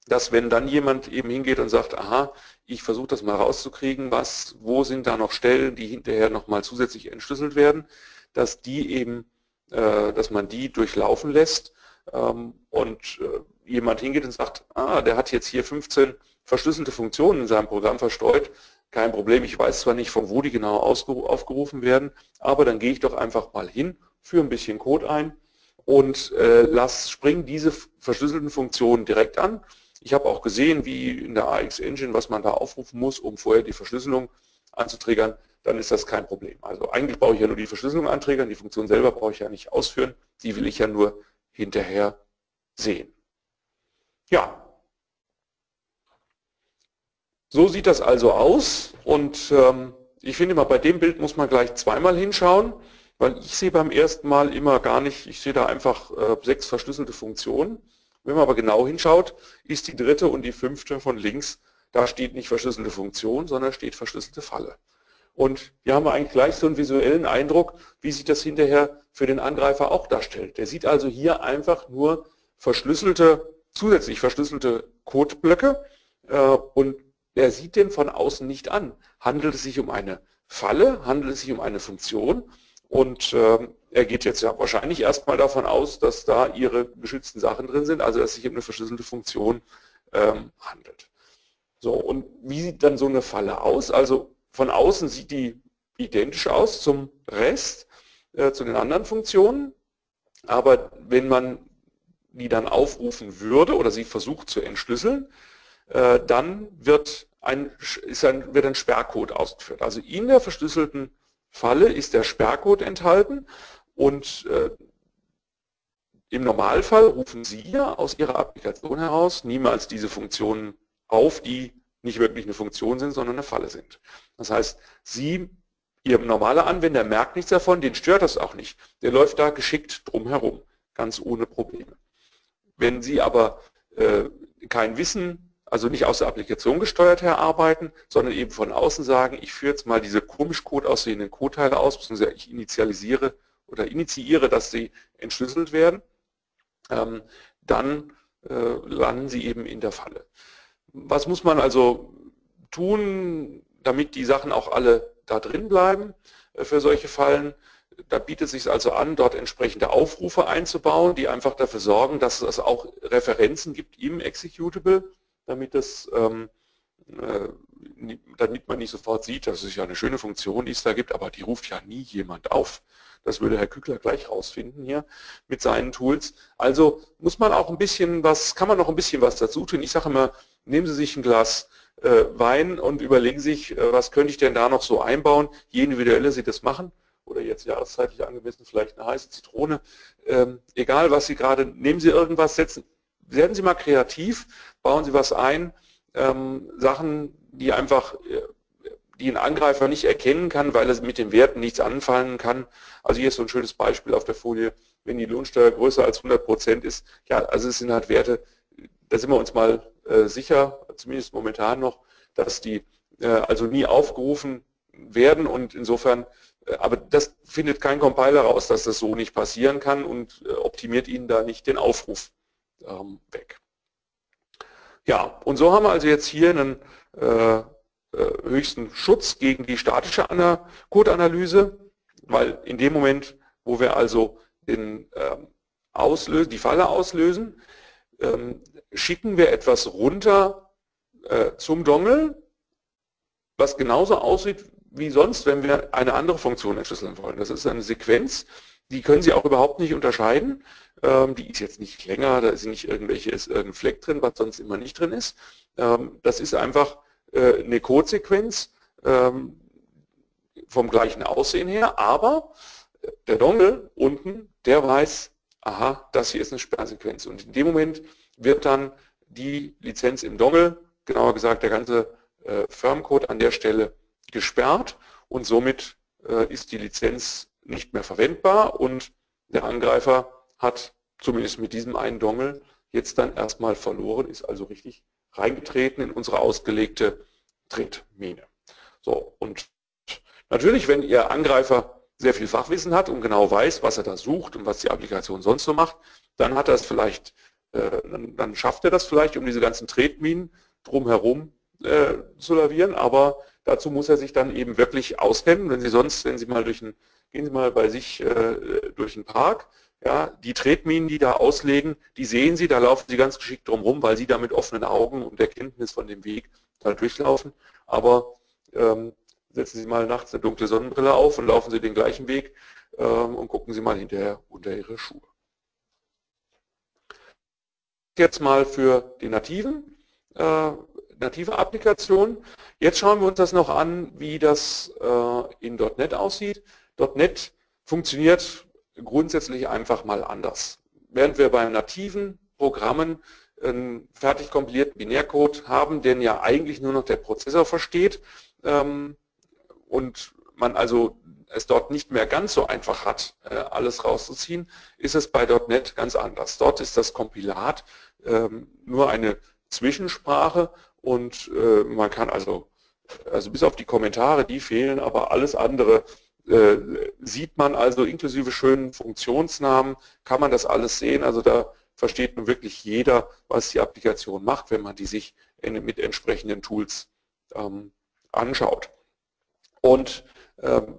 dass wenn dann jemand eben hingeht und sagt, aha, ich versuche das mal rauszukriegen, was, wo sind da noch Stellen, die hinterher nochmal zusätzlich entschlüsselt werden, dass die eben, äh, dass man die durchlaufen lässt ähm, und äh, jemand hingeht und sagt, ah, der hat jetzt hier 15 verschlüsselte Funktionen in seinem Programm verstreut, kein Problem, ich weiß zwar nicht, von wo die genau aufgerufen werden, aber dann gehe ich doch einfach mal hin, führe ein bisschen Code ein und äh, lass, spring diese verschlüsselten Funktionen direkt an. Ich habe auch gesehen, wie in der AX Engine, was man da aufrufen muss, um vorher die Verschlüsselung anzutriggern, dann ist das kein Problem. Also eigentlich brauche ich ja nur die Verschlüsselung antriggern, die Funktion selber brauche ich ja nicht ausführen, die will ich ja nur hinterher sehen. Ja, so sieht das also aus und ähm, ich finde mal, bei dem Bild muss man gleich zweimal hinschauen, weil ich sehe beim ersten Mal immer gar nicht, ich sehe da einfach äh, sechs verschlüsselte Funktionen. Wenn man aber genau hinschaut, ist die dritte und die fünfte von links, da steht nicht verschlüsselte Funktion, sondern steht verschlüsselte Falle. Und hier haben wir eigentlich gleich so einen visuellen Eindruck, wie sich das hinterher für den Angreifer auch darstellt. Der sieht also hier einfach nur verschlüsselte, zusätzlich verschlüsselte Codeblöcke äh, und er sieht den von außen nicht an. Handelt es sich um eine Falle, handelt es sich um eine Funktion und äh, er geht jetzt ja wahrscheinlich erstmal davon aus, dass da ihre geschützten Sachen drin sind, also dass es sich um eine verschlüsselte Funktion ähm, handelt. So, und wie sieht dann so eine Falle aus? Also von außen sieht die identisch aus zum Rest, äh, zu den anderen Funktionen, aber wenn man die dann aufrufen würde oder sie versucht zu entschlüsseln, äh, dann wird ein, ist ein, wird ein Sperrcode ausgeführt. Also in der verschlüsselten Falle ist der Sperrcode enthalten und äh, im Normalfall rufen Sie ja aus Ihrer Applikation heraus niemals diese Funktionen auf, die nicht wirklich eine Funktion sind, sondern eine Falle sind. Das heißt, Sie, Ihr normaler Anwender merkt nichts davon, den stört das auch nicht. Der läuft da geschickt drumherum, ganz ohne Probleme. Wenn Sie aber äh, kein Wissen, also nicht aus der Applikation gesteuert her arbeiten, sondern eben von außen sagen, ich führe jetzt mal diese komisch Code aussehenden Codeteile aus, beziehungsweise ich initialisiere oder initiiere, dass sie entschlüsselt werden, ähm, dann äh, landen sie eben in der Falle. Was muss man also tun, damit die Sachen auch alle da drin bleiben äh, für solche Fallen. Da bietet es sich also an, dort entsprechende Aufrufe einzubauen, die einfach dafür sorgen, dass es auch Referenzen gibt im Executable, damit das ähm, äh, damit man nicht sofort sieht, dass es ja eine schöne Funktion, die es da gibt, aber die ruft ja nie jemand auf. Das würde Herr Kückler gleich rausfinden hier mit seinen Tools. Also muss man auch ein bisschen was, kann man noch ein bisschen was dazu tun. Ich sage immer, nehmen Sie sich ein Glas äh, Wein und überlegen sich, äh, was könnte ich denn da noch so einbauen, je individueller Sie das machen oder jetzt jahreszeitlich angemessen vielleicht eine heiße Zitrone. Ähm, egal, was Sie gerade, nehmen Sie irgendwas, setzen, werden Sie mal kreativ, bauen Sie was ein, ähm, Sachen, die einfach äh, die ein Angreifer nicht erkennen kann, weil er mit den Werten nichts anfangen kann. Also hier ist so ein schönes Beispiel auf der Folie, wenn die Lohnsteuer größer als 100 Prozent ist. Ja, also es sind halt Werte, da sind wir uns mal äh, sicher, zumindest momentan noch, dass die äh, also nie aufgerufen werden und insofern, aber das findet kein Compiler raus, dass das so nicht passieren kann und äh, optimiert Ihnen da nicht den Aufruf ähm, weg. Ja, und so haben wir also jetzt hier einen äh, äh, höchsten Schutz gegen die statische Code-Analyse, weil in dem Moment, wo wir also den, ähm, auslösen, die Falle auslösen, ähm, schicken wir etwas runter äh, zum Dongle, was genauso aussieht wie sonst, wenn wir eine andere Funktion entschlüsseln wollen. Das ist eine Sequenz, die können Sie auch überhaupt nicht unterscheiden. Ähm, die ist jetzt nicht länger, da ist nicht irgendwelche, ist irgendein Fleck drin, was sonst immer nicht drin ist. Ähm, das ist einfach äh, eine Codesequenz ähm, vom gleichen Aussehen her, aber der Dongle unten, der weiß, aha, das hier ist eine Sperrsequenz. Und in dem Moment wird dann die Lizenz im Dongle, genauer gesagt der ganze äh, Firmcode an der Stelle gesperrt und somit äh, ist die Lizenz nicht mehr verwendbar und der Angreifer hat zumindest mit diesem einen Dongle jetzt dann erstmal verloren, ist also richtig reingetreten in unsere ausgelegte Tretmine. So, und natürlich, wenn Ihr Angreifer sehr viel Fachwissen hat und genau weiß, was er da sucht und was die Applikation sonst so macht, dann hat er es vielleicht, äh, dann, schafft er das vielleicht, um diese ganzen Tretminen drumherum äh, zu lavieren, aber dazu muss er sich dann eben wirklich auskennen. Wenn Sie sonst, wenn Sie mal durch ein, gehen Sie mal bei sich äh, durch den Park, ja, die Tretminen, die da auslegen, die sehen Sie, da laufen Sie ganz geschickt drumherum, weil Sie da mit offenen Augen und der Kenntnis von dem Weg da durchlaufen. Aber ähm, setzen Sie mal nachts eine dunkle Sonnenbrille auf und laufen Sie den gleichen Weg ähm, und gucken Sie mal hinterher unter Ihre Schuhe. Jetzt mal für die nativen, äh, native Applikation. Jetzt schauen wir uns das noch an, wie das äh, in .NET aussieht. .NET funktioniert grundsätzlich einfach mal anders. Während wir bei nativen Programmen einen fertig kompilierten Binärcode haben, den ja eigentlich nur noch der Prozessor versteht ähm, und man also es dort nicht mehr ganz so einfach hat, äh, alles rauszuziehen, ist es bei .NET ganz anders. Dort ist das Kompilat ähm, nur eine Zwischensprache und äh, man kann also, also bis auf die Kommentare, die fehlen, aber alles andere äh, sieht man also inklusive schönen Funktionsnamen, kann man das alles sehen. Also da versteht nun wirklich jeder, was die Applikation macht, wenn man die sich in, mit entsprechenden Tools ähm, anschaut. Und ähm,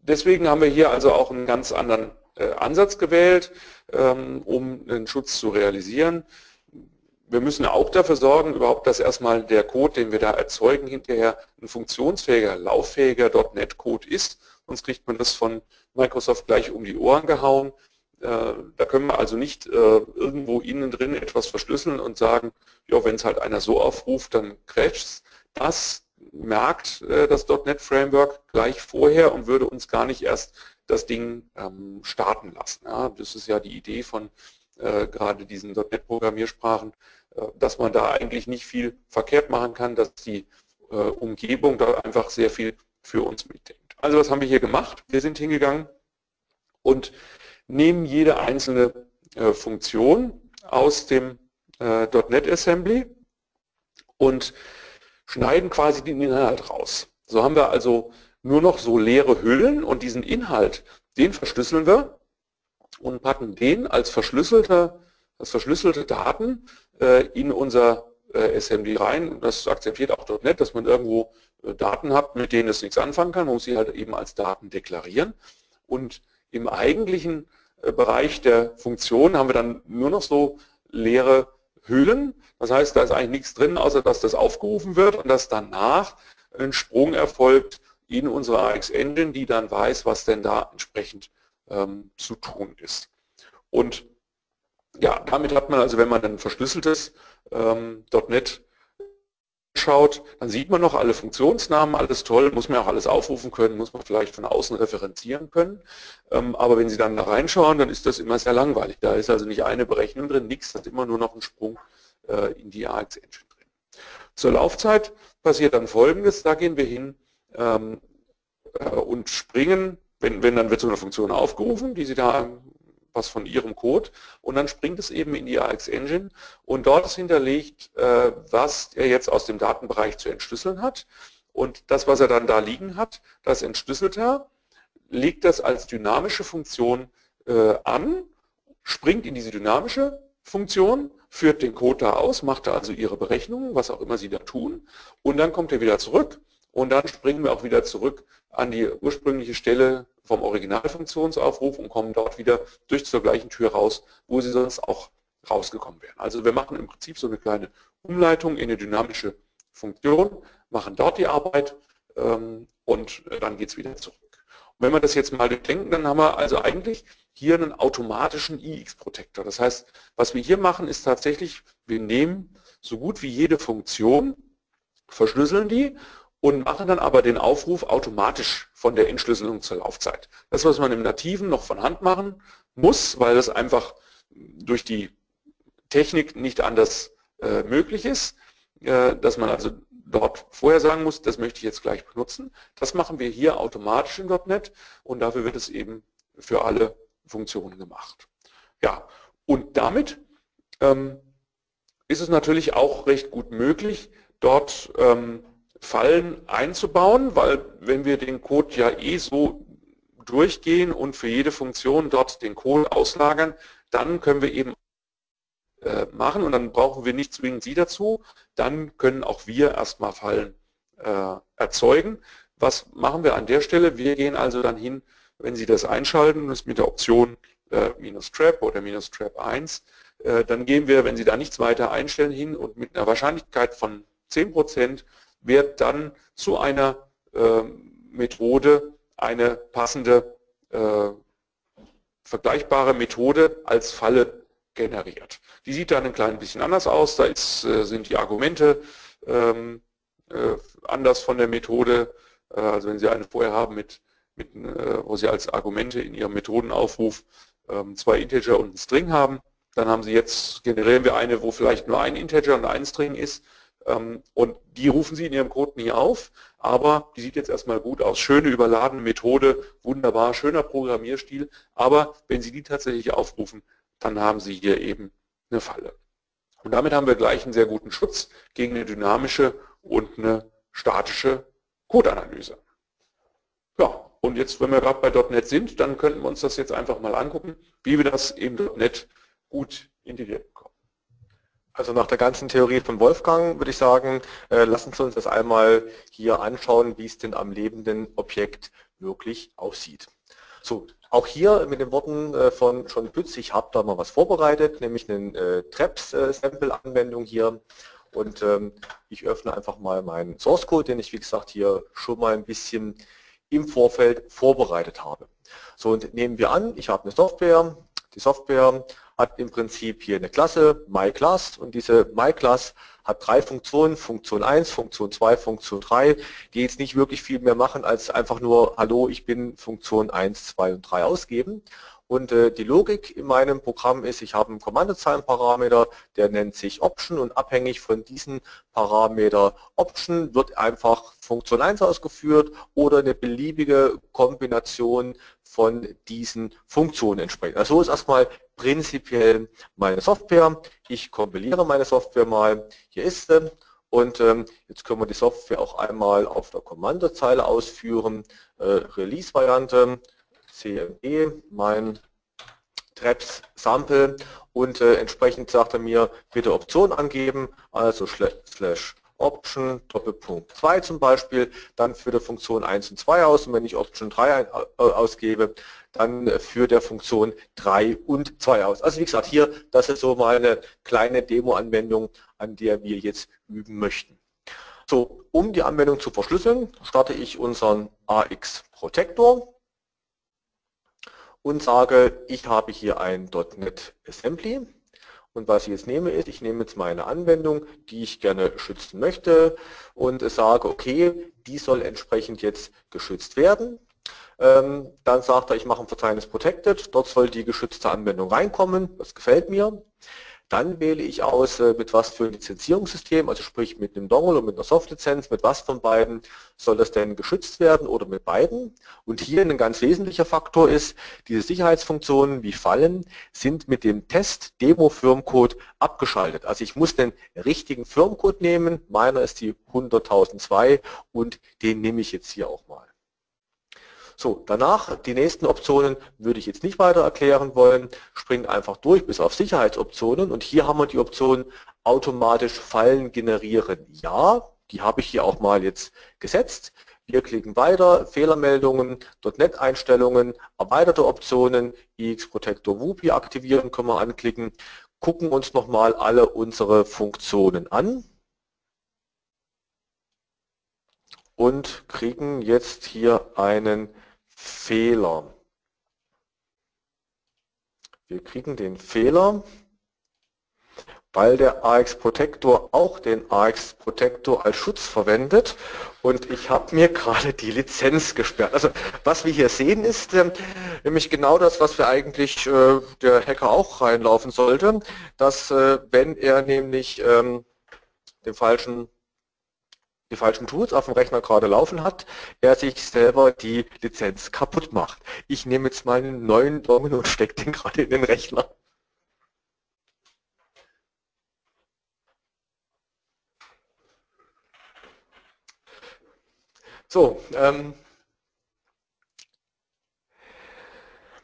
deswegen haben wir hier also auch einen ganz anderen äh, Ansatz gewählt, ähm, um den Schutz zu realisieren. Wir müssen auch dafür sorgen, überhaupt, dass erstmal der Code, den wir da erzeugen, hinterher ein funktionsfähiger, lauffähiger .NET-Code ist. Sonst kriegt man das von Microsoft gleich um die Ohren gehauen. Äh, da können wir also nicht äh, irgendwo innen drin etwas verschlüsseln und sagen, ja, wenn es halt einer so aufruft, dann crasht Das merkt äh, das .NET Framework gleich vorher und würde uns gar nicht erst das Ding ähm, starten lassen. das ist ja die Idee von gerade diesen .NET Programmiersprachen, dass man da eigentlich nicht viel verkehrt machen kann, dass die Umgebung da einfach sehr viel für uns mitdenkt. Also was haben wir hier gemacht? Wir sind hingegangen und nehmen jede einzelne äh, Funktion aus dem äh, .NET Assembly und schneiden quasi den Inhalt raus. So haben wir also nur noch so leere Hüllen und diesen Inhalt, den verschlüsseln wir und packen den als verschlüsselte, als verschlüsselte Daten äh, in unser äh, SMD rein. Das akzeptiert auch .NET, dass man irgendwo äh, Daten hat, mit denen es nichts anfangen kann. Man muss sie halt eben als Daten deklarieren. Und im eigentlichen Bereich der Funktion haben wir dann nur noch so leere Hüllen. Das heißt, da ist eigentlich nichts drin, außer dass das aufgerufen wird und dass danach ein Sprung erfolgt in unsere AX Engine, die dann weiß, was denn da entsprechend ähm, zu tun ist. Und ja, damit hat man also, wenn man ein verschlüsseltes ähm, .NET schaut, dann sieht man noch alle Funktionsnamen, alles toll, muss man auch alles aufrufen können, muss man vielleicht von außen referenzieren können. Ähm, aber wenn Sie dann da reinschauen, dann ist das immer sehr langweilig. Da ist also nicht eine Berechnung drin, nichts, da ist immer nur noch ein Sprung äh, in die AX Engine drin. Zur Laufzeit passiert dann folgendes, da gehen wir hin ähm, äh, und springen, wenn, wenn dann wird so eine Funktion aufgerufen, die Sie da was von Ihrem Code und dann springt es eben in die AX Engine und dort ist hinterlegt, äh, was er jetzt aus dem Datenbereich zu entschlüsseln hat und das, was er dann da liegen hat, das entschlüsselt er, legt das als dynamische Funktion äh, an, springt in diese dynamische Funktion, führt den Code da aus, macht da also Ihre Berechnungen, was auch immer Sie da tun und dann kommt er wieder zurück und dann springen wir auch wieder zurück an die ursprüngliche Stelle vom Originalfunktionsaufruf und kommen dort wieder durch zur gleichen Tür raus, wo sie sonst auch rausgekommen wären. Also wir machen im Prinzip so eine kleine Umleitung in eine dynamische Funktion, machen dort die Arbeit ähm, und dann geht es wieder zurück. Und wenn wir das jetzt mal durchdenken, dann haben wir also eigentlich hier einen automatischen IX-Protektor. Das heißt, was wir hier machen, ist tatsächlich, wir nehmen so gut wie jede Funktion, verschlüsseln die und machen dann aber den Aufruf automatisch von der Entschlüsselung zur Laufzeit. Das, was man im Nativen noch von Hand machen muss, weil das einfach durch die Technik nicht anders äh, möglich ist, äh, dass man also dort vorher sagen muss, das möchte ich jetzt gleich benutzen. Das machen wir hier automatisch in .NET und dafür wird es eben für alle Funktionen gemacht. Ja, und damit ähm, ist es natürlich auch recht gut möglich, dort ähm, Fallen einzubauen, weil wenn wir den Code ja eh so durchgehen und für jede Funktion dort den Code auslagern, dann können wir eben äh, machen und dann brauchen wir nicht zwingend Sie dazu, dann können auch wir erstmal Fallen äh, erzeugen. Was machen wir an der Stelle? Wir gehen also dann hin, wenn Sie das einschalten, das mit der Option äh, minus trap oder minus trap 1, äh, dann gehen wir, wenn Sie da nichts weiter einstellen, hin und mit einer Wahrscheinlichkeit von 10% wird dann zu einer äh, Methode eine passende äh, vergleichbare Methode als Falle generiert. Die sieht dann ein klein bisschen anders aus, da ist, äh, sind die Argumente ähm, äh, anders von der Methode. Äh, also wenn Sie eine vorher haben, mit, mit, äh, wo Sie als Argumente in Ihrem Methodenaufruf ähm, zwei Integer und einen String haben, dann haben Sie jetzt, generieren wir eine, wo vielleicht nur ein Integer und ein String ist ähm, und die rufen Sie in Ihrem Code nie auf, aber die sieht jetzt erstmal gut aus. Schöne überladene Methode, wunderbar, schöner Programmierstil, aber wenn Sie die tatsächlich aufrufen, dann haben Sie hier eben eine Falle. Und damit haben wir gleich einen sehr guten Schutz gegen eine dynamische und eine statische Codeanalyse. Ja, und jetzt, wenn wir gerade bei .NET sind, dann könnten wir uns das jetzt einfach mal angucken, wie wir das in .NET gut integriert bekommen. Also nach der ganzen Theorie von Wolfgang würde ich sagen, äh, lassen Sie uns das einmal hier anschauen, wie es denn am lebenden Objekt wirklich aussieht. So, auch hier mit den Worten äh, von John Pütz, ich habe da mal was vorbereitet, nämlich eine äh, Traps-Sample-Anwendung hier. Und ähm, ich öffne einfach mal meinen Source Code, den ich wie gesagt hier schon mal ein bisschen im Vorfeld vorbereitet habe. So, und nehmen wir an, ich habe eine Software, die Software hat im Prinzip hier eine Klasse, MyClass, und diese MyClass hat drei Funktionen, Funktion 1, Funktion 2, Funktion 3, die jetzt nicht wirklich viel mehr machen, als einfach nur, hallo, ich bin Funktion 1, 2 und 3 ausgeben. Und äh, die Logik in meinem Programm ist, ich habe einen Kommandozeilenparameter, der nennt sich Option und abhängig von diesem Parameter Option wird einfach Funktion 1 ausgeführt oder eine beliebige Kombination von diesen Funktionen entsprechend. Also so ist erstmal prinzipiell meine Software. Ich kompiliere meine Software mal. Hier ist sie. Und ähm, jetzt können wir die Software auch einmal auf der Kommandozeile ausführen. Äh, Release-Variante, CME, mein Traps Sample und äh, entsprechend sagt er mir, bitte Option angeben, also slash Option Doppelpunkt 2 zum Beispiel, dann führt er Funktion 1 und 2 aus und wenn ich Option 3 ein, äh, ausgebe, dann führt der Funktion 3 und 2 aus. Also wie gesagt, hier, das ist so mal eine kleine Demo-Anwendung, an der wir jetzt üben möchten. So, um die Anwendung zu verschlüsseln, starte ich unseren AX Protector und sage, ich habe hier ein .NET Assembly und was ich jetzt nehme ist, ich nehme jetzt meine Anwendung, die ich gerne schützen möchte und sage, okay, die soll entsprechend jetzt geschützt werden. Ähm, dann sagt er, ich mache ein Verzeichnis Protected, dort soll die geschützte Anwendung reinkommen, das gefällt mir. Dann wähle ich aus, äh, mit was für ein Lizenzierungssystem, also sprich mit einem Dongle und mit einer Softlizenz, mit was von beiden soll das denn geschützt werden oder mit beiden. Und hier ein ganz wesentlicher Faktor ist, diese Sicherheitsfunktionen wie Fallen sind mit dem Test-Demo-Firmcode abgeschaltet. Also ich muss den richtigen Firmcode nehmen, meiner ist die 100.002 und den nehme ich jetzt hier auch mal. So, danach, die nächsten Optionen würde ich jetzt nicht weiter erklären wollen, springen einfach durch bis auf Sicherheitsoptionen und hier haben wir die Option automatisch Fallen generieren. Ja, die habe ich hier auch mal jetzt gesetzt. Wir klicken weiter, Fehlermeldungen, .NET-Einstellungen, erweiterte Optionen, IX Protector WUPI aktivieren können wir anklicken, gucken uns nochmal alle unsere Funktionen an und kriegen jetzt hier einen Fehler. Wir kriegen den Fehler, weil der AX Protector auch den AX Protector als Schutz verwendet und ich habe mir gerade die Lizenz gesperrt. Also was wir hier sehen ist äh, nämlich genau das, was wir eigentlich äh, der Hacker auch reinlaufen sollte, dass äh, wenn er nämlich ähm, den falschen die falschen Tools auf dem Rechner gerade laufen hat, er sich selber die Lizenz kaputt macht. Ich nehme jetzt mal einen neuen Dongle und stecke den gerade in den Rechner. So, ähm,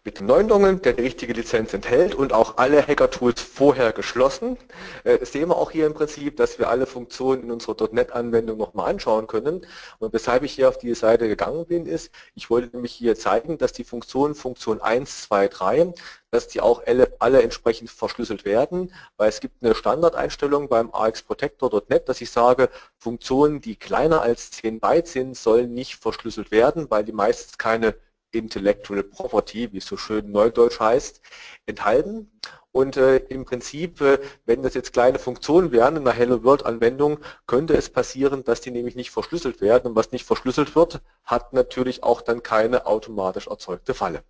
mit dem neuen Dongle, der die richtige Lizenz enthält und auch alle Hacker-Tools vorher geschlossen, äh, sehen wir auch hier im Prinzip, dass wir alle Funktionen in unserer .NET-Anwendung nochmal anschauen können. Und weshalb ich hier auf diese Seite gegangen bin, ist, ich wollte nämlich hier zeigen, dass die Funktionen Funktion 1, 2, 3, dass die auch alle, alle entsprechend verschlüsselt werden, weil es gibt eine Standardeinstellung beim AXProtector.net, dass ich sage, Funktionen, die kleiner als 10 Byte sind, sollen nicht verschlüsselt werden, weil die meistens keine Intellectual Property, wie es so schön neudeutsch heißt, enthalten. Und äh, im Prinzip, äh, wenn das jetzt kleine Funktionen wären in einer Hello World Anwendung, könnte es passieren, dass die nämlich nicht verschlüsselt werden. Und was nicht verschlüsselt wird, hat natürlich auch dann keine automatisch erzeugte Falle.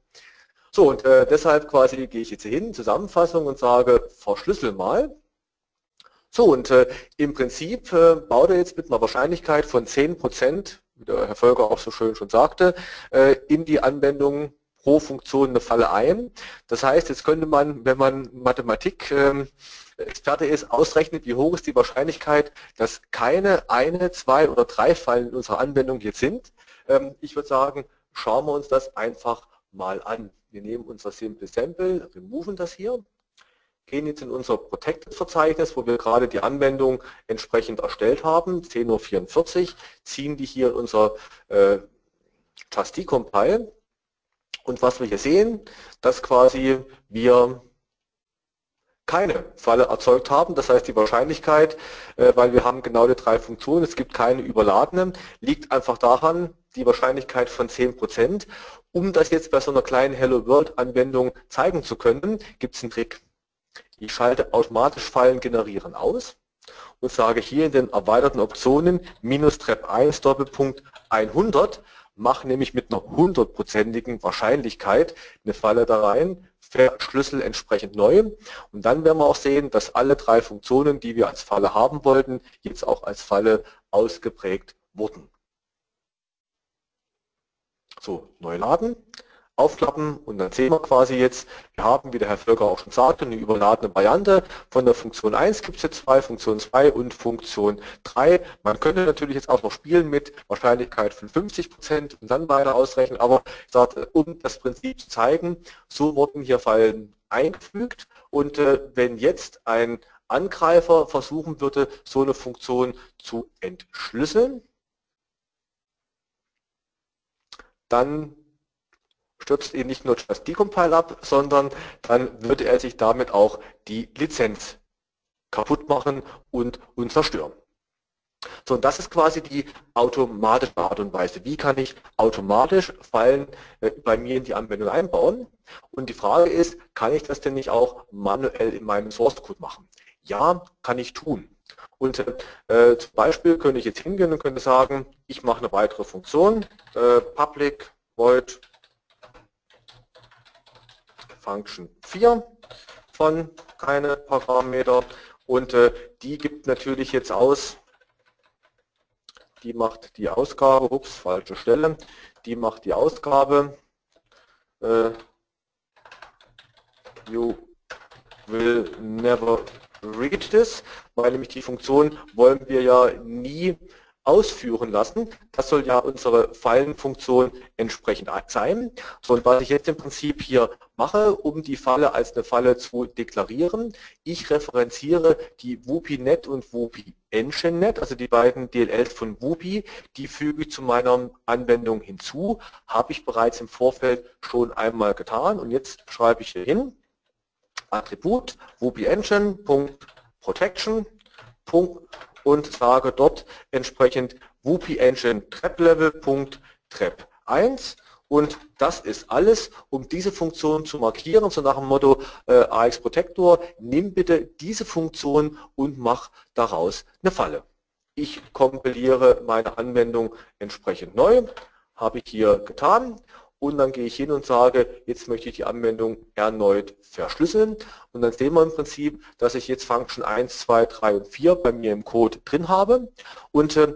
So, und äh, deshalb quasi gehe ich jetzt hier hin, Zusammenfassung und sage, verschlüssel mal. So, und äh, im Prinzip äh, baut er jetzt mit einer Wahrscheinlichkeit von 10% wie der Herr Völker auch so schön schon sagte, äh, in die Anwendung pro Funktion eine Falle ein. Das heißt, jetzt könnte man, wenn man Mathematik Experte ist, ausrechnen, wie hoch ist die Wahrscheinlichkeit, dass keine eine, zwei oder drei Fallen in unserer Anwendung jetzt sind. Ähm, ich würde sagen, schauen wir uns das einfach mal an. Wir nehmen unser Simple Sample, removen das hier gehen jetzt in unser Protected-Verzeichnis, wo wir gerade die Anwendung entsprechend erstellt haben, 10.44 Uhr, ziehen die hier in unser äh, Tasti-Compile und was wir hier sehen, dass quasi wir keine Falle erzeugt haben. Das heißt, die Wahrscheinlichkeit, äh, weil wir haben genau die drei Funktionen, es gibt keine überladenen, liegt einfach daran, die Wahrscheinlichkeit von 10%. Um das jetzt bei so einer kleinen Hello World Anwendung zeigen zu können, gibt es einen Trick. Ich schalte automatisch Fallen generieren aus und sage hier in den erweiterten Optionen minus trep 1 Doppelpunkt 100, mache nämlich mit einer hundertprozentigen Wahrscheinlichkeit eine Falle da rein, verschlüssel entsprechend neu und dann werden wir auch sehen, dass alle drei Funktionen, die wir als Falle haben wollten, jetzt auch als Falle ausgeprägt wurden. So, neu laden aufklappen und dann sehen wir quasi jetzt, wir haben, wie der Herr Völker auch schon sagte, eine überladene Variante. Von der Funktion 1 gibt es jetzt zwei, Funktion 2 und Funktion 3. Man könnte natürlich jetzt auch noch spielen mit Wahrscheinlichkeit von 50 Prozent und dann weiter ausrechnen, aber sage, um das Prinzip zu zeigen, so wurden hier Fallen eingefügt und äh, wenn jetzt ein Angreifer versuchen würde, so eine Funktion zu entschlüsseln, dann stürzt ihn nicht nur das Decompile ab, sondern dann würde er sich damit auch die Lizenz kaputt machen und, und zerstören. So, und das ist quasi die automatische Art und Weise. Wie kann ich automatisch Fallen äh, bei mir in die Anwendung einbauen? Und die Frage ist, kann ich das denn nicht auch manuell in meinem Source Code machen? Ja, kann ich tun. Und äh, zum Beispiel könnte ich jetzt hingehen und könnte sagen, ich mache eine weitere Funktion, äh, public void function 4 von keine Parameter. Und äh, die gibt natürlich jetzt aus, die macht die Ausgabe, ups, falsche Stelle, die macht die Ausgabe, äh, you will never read this, weil nämlich die Funktion wollen wir ja nie ausführen lassen. Das soll ja unsere Fallenfunktion entsprechend sein. So, und was ich jetzt im Prinzip hier mache, um die Falle als eine Falle zu deklarieren, ich referenziere die WUPI-Net und WUPI-Engine-Net, also die beiden DLLs von WUPI, die füge ich zu meiner Anwendung hinzu, habe ich bereits im Vorfeld schon einmal getan und jetzt schreibe ich hier hin, Attribut WUPI-Engine.Protection und sage dort entsprechend WUPI Engine Trap Level Trap 1 und das ist alles, um diese Funktion zu markieren, so nach dem Motto äh, AX Protector, nimm bitte diese Funktion und mach daraus eine Falle. Ich kompiliere meine Anwendung entsprechend neu, habe ich hier getan und dann gehe ich hin und sage, jetzt möchte ich die Anwendung erneut verschlüsseln. Und dann sehen wir im Prinzip, dass ich jetzt Function 1, 2, 3 und 4 bei mir im Code drin habe. Und äh,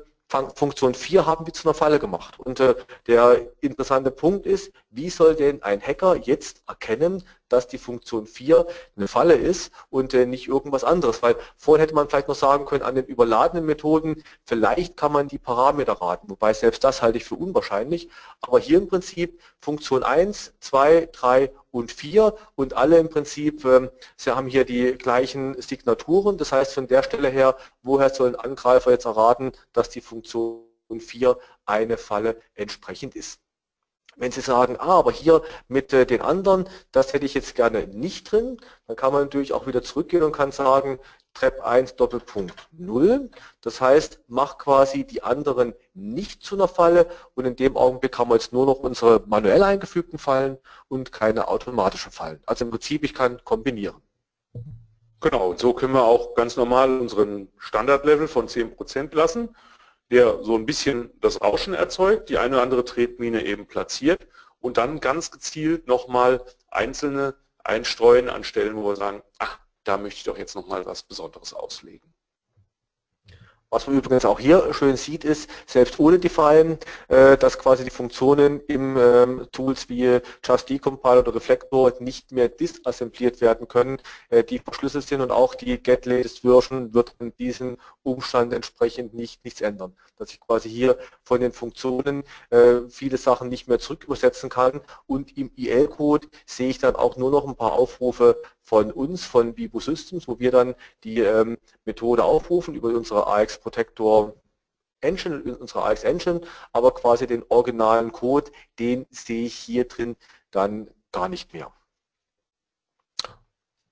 Funktion 4 haben wir zu einer Falle gemacht. Und äh, der interessante Punkt ist, wie soll denn ein Hacker jetzt erkennen, dass die Funktion 4 eine Falle ist und äh, nicht irgendwas anderes? Weil vorhin hätte man vielleicht noch sagen können, an den überladenen Methoden, vielleicht kann man die Parameter raten, wobei selbst das halte ich für unwahrscheinlich. Aber hier im Prinzip Funktion 1, 2, 3 und 4 und alle im Prinzip, ähm, sie haben hier die gleichen Signaturen. Das heißt, von der Stelle her, woher soll ein Angreifer jetzt erraten, dass die Funktion 4 eine Falle entsprechend ist. Wenn Sie sagen, ah, aber hier mit äh, den anderen, das hätte ich jetzt gerne nicht drin, dann kann man natürlich auch wieder zurückgehen und kann sagen, Trap 1 Doppelpunkt 0. Das heißt, mach quasi die anderen nicht zu einer Falle und in dem Augenblick haben wir jetzt nur noch unsere manuell eingefügten Fallen und keine automatischen Fallen. Also im Prinzip, ich kann kombinieren. Genau, und so können wir auch ganz normal unseren Standardlevel von 10% lassen, der so ein bisschen das Rauschen erzeugt, die eine oder andere Tretmine eben platziert und dann ganz gezielt nochmal einzelne einstreuen an Stellen, wo wir sagen, ach, da möchte ich doch jetzt nochmal was Besonderes auslegen. Was man übrigens auch hier schön sieht, ist, selbst ohne Define, äh, dass quasi die Funktionen im ähm, Tools wie Just Decompile oder Reflector nicht mehr disassembliert werden können, äh, die verschlüsselt sind und auch die Get Latest Version wird in diesem Umstand entsprechend nicht, nichts ändern. Dass ich quasi hier von den Funktionen äh, viele Sachen nicht mehr zurück übersetzen kann und im IL-Code sehe ich dann auch nur noch ein paar Aufrufe von uns, von Bibo Systems, wo wir dann die ähm, Methode aufrufen über unsere AX Protector Engine, unsere AX Engine, aber quasi den originalen Code, den sehe ich hier drin dann gar nicht mehr.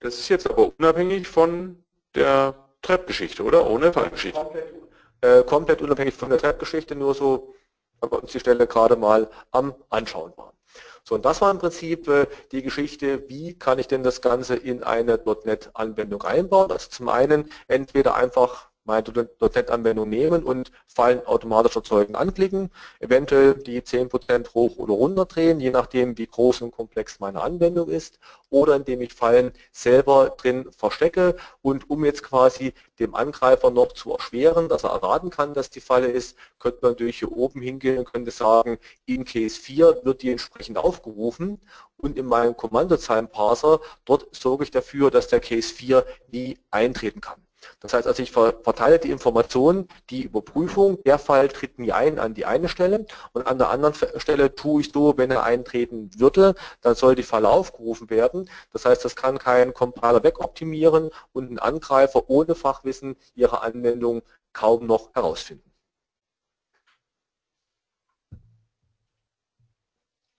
Das ist jetzt aber unabhängig von der Trap-Geschichte, oder? Ohne Fallgeschichte. Komplett, äh, komplett unabhängig von der Trap-Geschichte, nur so, weil wir uns die Stelle gerade mal am Anschauen waren. So, und das war im Prinzip äh, die Geschichte, wie kann ich denn das Ganze in eine .NET-Anwendung einbauen. Also zum einen entweder einfach meine .NET-Anwendung nehmen und Fallen automatisch erzeugen anklicken, eventuell die 10% hoch oder runter drehen, je nachdem wie groß und komplex meine Anwendung ist, oder indem ich Fallen selber drin verstecke und um jetzt quasi dem Angreifer noch zu erschweren, dass er erraten kann, dass die Falle ist, könnte man natürlich hier oben hingehen und könnte sagen, in Case 4 wird die entsprechend aufgerufen und in meinem Kommandozeilenparser, dort sorge ich dafür, dass der Case 4 nie eintreten kann. Das heißt also, ich verteile die Informationen, die Überprüfung, der Fall tritt nie ein an die eine Stelle und an der anderen Stelle tue ich so, wenn er eintreten würde, dann soll die Falle aufgerufen werden. Das heißt, das kann kein Compiler wegoptimieren und ein Angreifer ohne Fachwissen ihre Anwendung kaum noch herausfinden.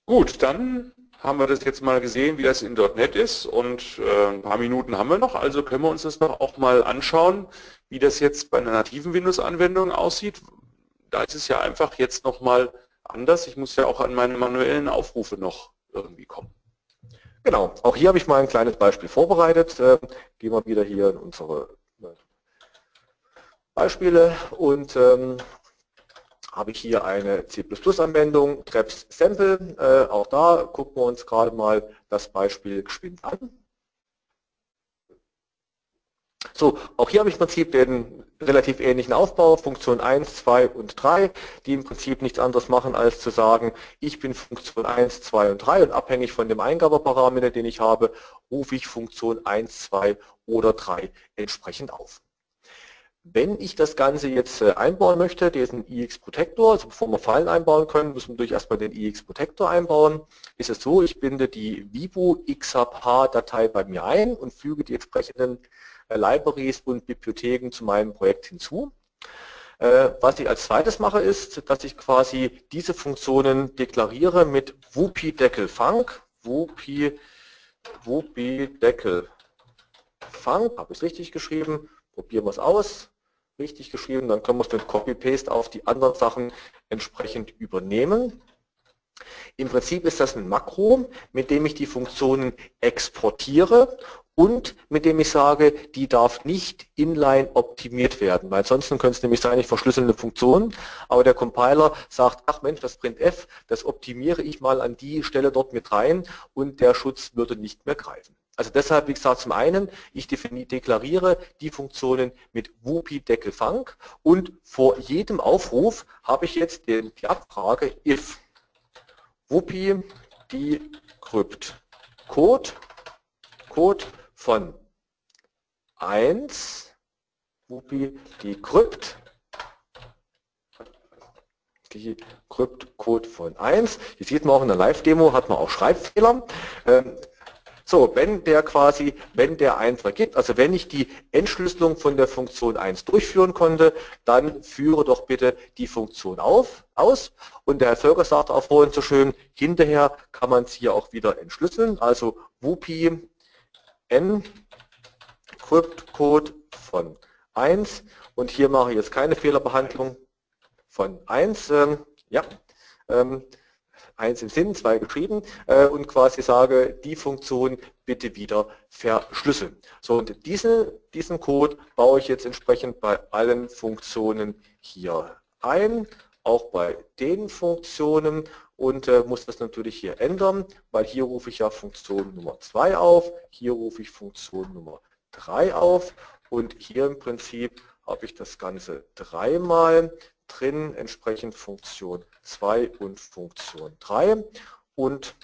Gut, dann haben wir das jetzt mal gesehen, wie das in .NET ist und äh, ein paar Minuten haben wir noch, also können wir uns das noch auch mal anschauen, wie das jetzt bei einer nativen Windows-Anwendung aussieht. Da ist es ja einfach jetzt noch mal anders. Ich muss ja auch an meine manuellen Aufrufe noch irgendwie kommen. Genau, auch hier habe ich mal ein kleines Beispiel vorbereitet. Äh, gehen wir wieder hier in unsere Beispiele und ähm, habe ich hier eine C++-Anwendung, Traps Sample. Äh, auch da gucken wir uns gerade mal das Beispiel geschwind an. So, auch hier habe ich im Prinzip den relativ ähnlichen Aufbau, Funktion 1, 2 und 3, die im Prinzip nichts anderes machen, als zu sagen, ich bin Funktion 1, 2 und 3 und abhängig von dem Eingabeparameter, den ich habe, rufe ich Funktion 1, 2 oder 3 entsprechend auf. Wenn ich das Ganze jetzt äh, einbauen möchte, diesen EX-Protektor, also bevor wir Fallen einbauen können, müssen wir natürlich erstmal den EX-Protektor einbauen. Ist es so, ich binde die Vivo XAP-Datei bei mir ein und füge die entsprechenden äh, Libraries und Bibliotheken zu meinem Projekt hinzu. Äh, was ich als zweites mache, ist, dass ich quasi diese Funktionen deklariere mit wupideckelfunc, wupi, wupideckelfunc, habe ich es richtig geschrieben, probieren wir es aus, richtig geschrieben, dann können wir es mit Copy-Paste auf die anderen Sachen entsprechend übernehmen. Im Prinzip ist das ein Makro, mit dem ich die Funktionen exportiere und mit dem ich sage, die darf nicht inline optimiert werden, weil ansonsten könnte es nämlich sein, ich verschlüssel eine Funktion, aber der Compiler sagt, ach Mensch, das printf, das optimiere ich mal an die Stelle dort mit rein und der Schutz würde nicht mehr greifen. Also deshalb, wie gesagt, zum einen, ich deklariere die Funktionen mit wuppi deckelfunc und vor jedem Aufruf habe ich jetzt die Abfrage if wuppi decrypt Code, Code von 1 wuppi decrypt die Crypt-Code von 1. Hier sieht man auch in der Live-Demo, hat man auch Schreibfehler. So, wenn der quasi, wenn der 1 vergibt, also wenn ich die Entschlüsselung von der Funktion 1 durchführen konnte, dann führe doch bitte die Funktion auf, aus. Und der Herr Völker sagt auch vorhin so schön, hinterher kann man es hier auch wieder entschlüsseln. Also wupi encrypt-Code von 1 und hier mache ich jetzt keine Fehlerbehandlung von 1. Ähm, ja, ähm, eins im Sinn, zwei geschrieben äh, und quasi sage, die Funktion bitte wieder verschlüsseln. So, und diesen, diesen Code baue ich jetzt entsprechend bei allen Funktionen hier ein, auch bei den Funktionen und äh, muss das natürlich hier ändern, weil hier rufe ich ja Funktion Nummer 2 auf, hier rufe ich Funktion Nummer 3 auf und hier im Prinzip habe ich das Ganze dreimal drin, entsprechend Funktion 2 und Funktion 3 und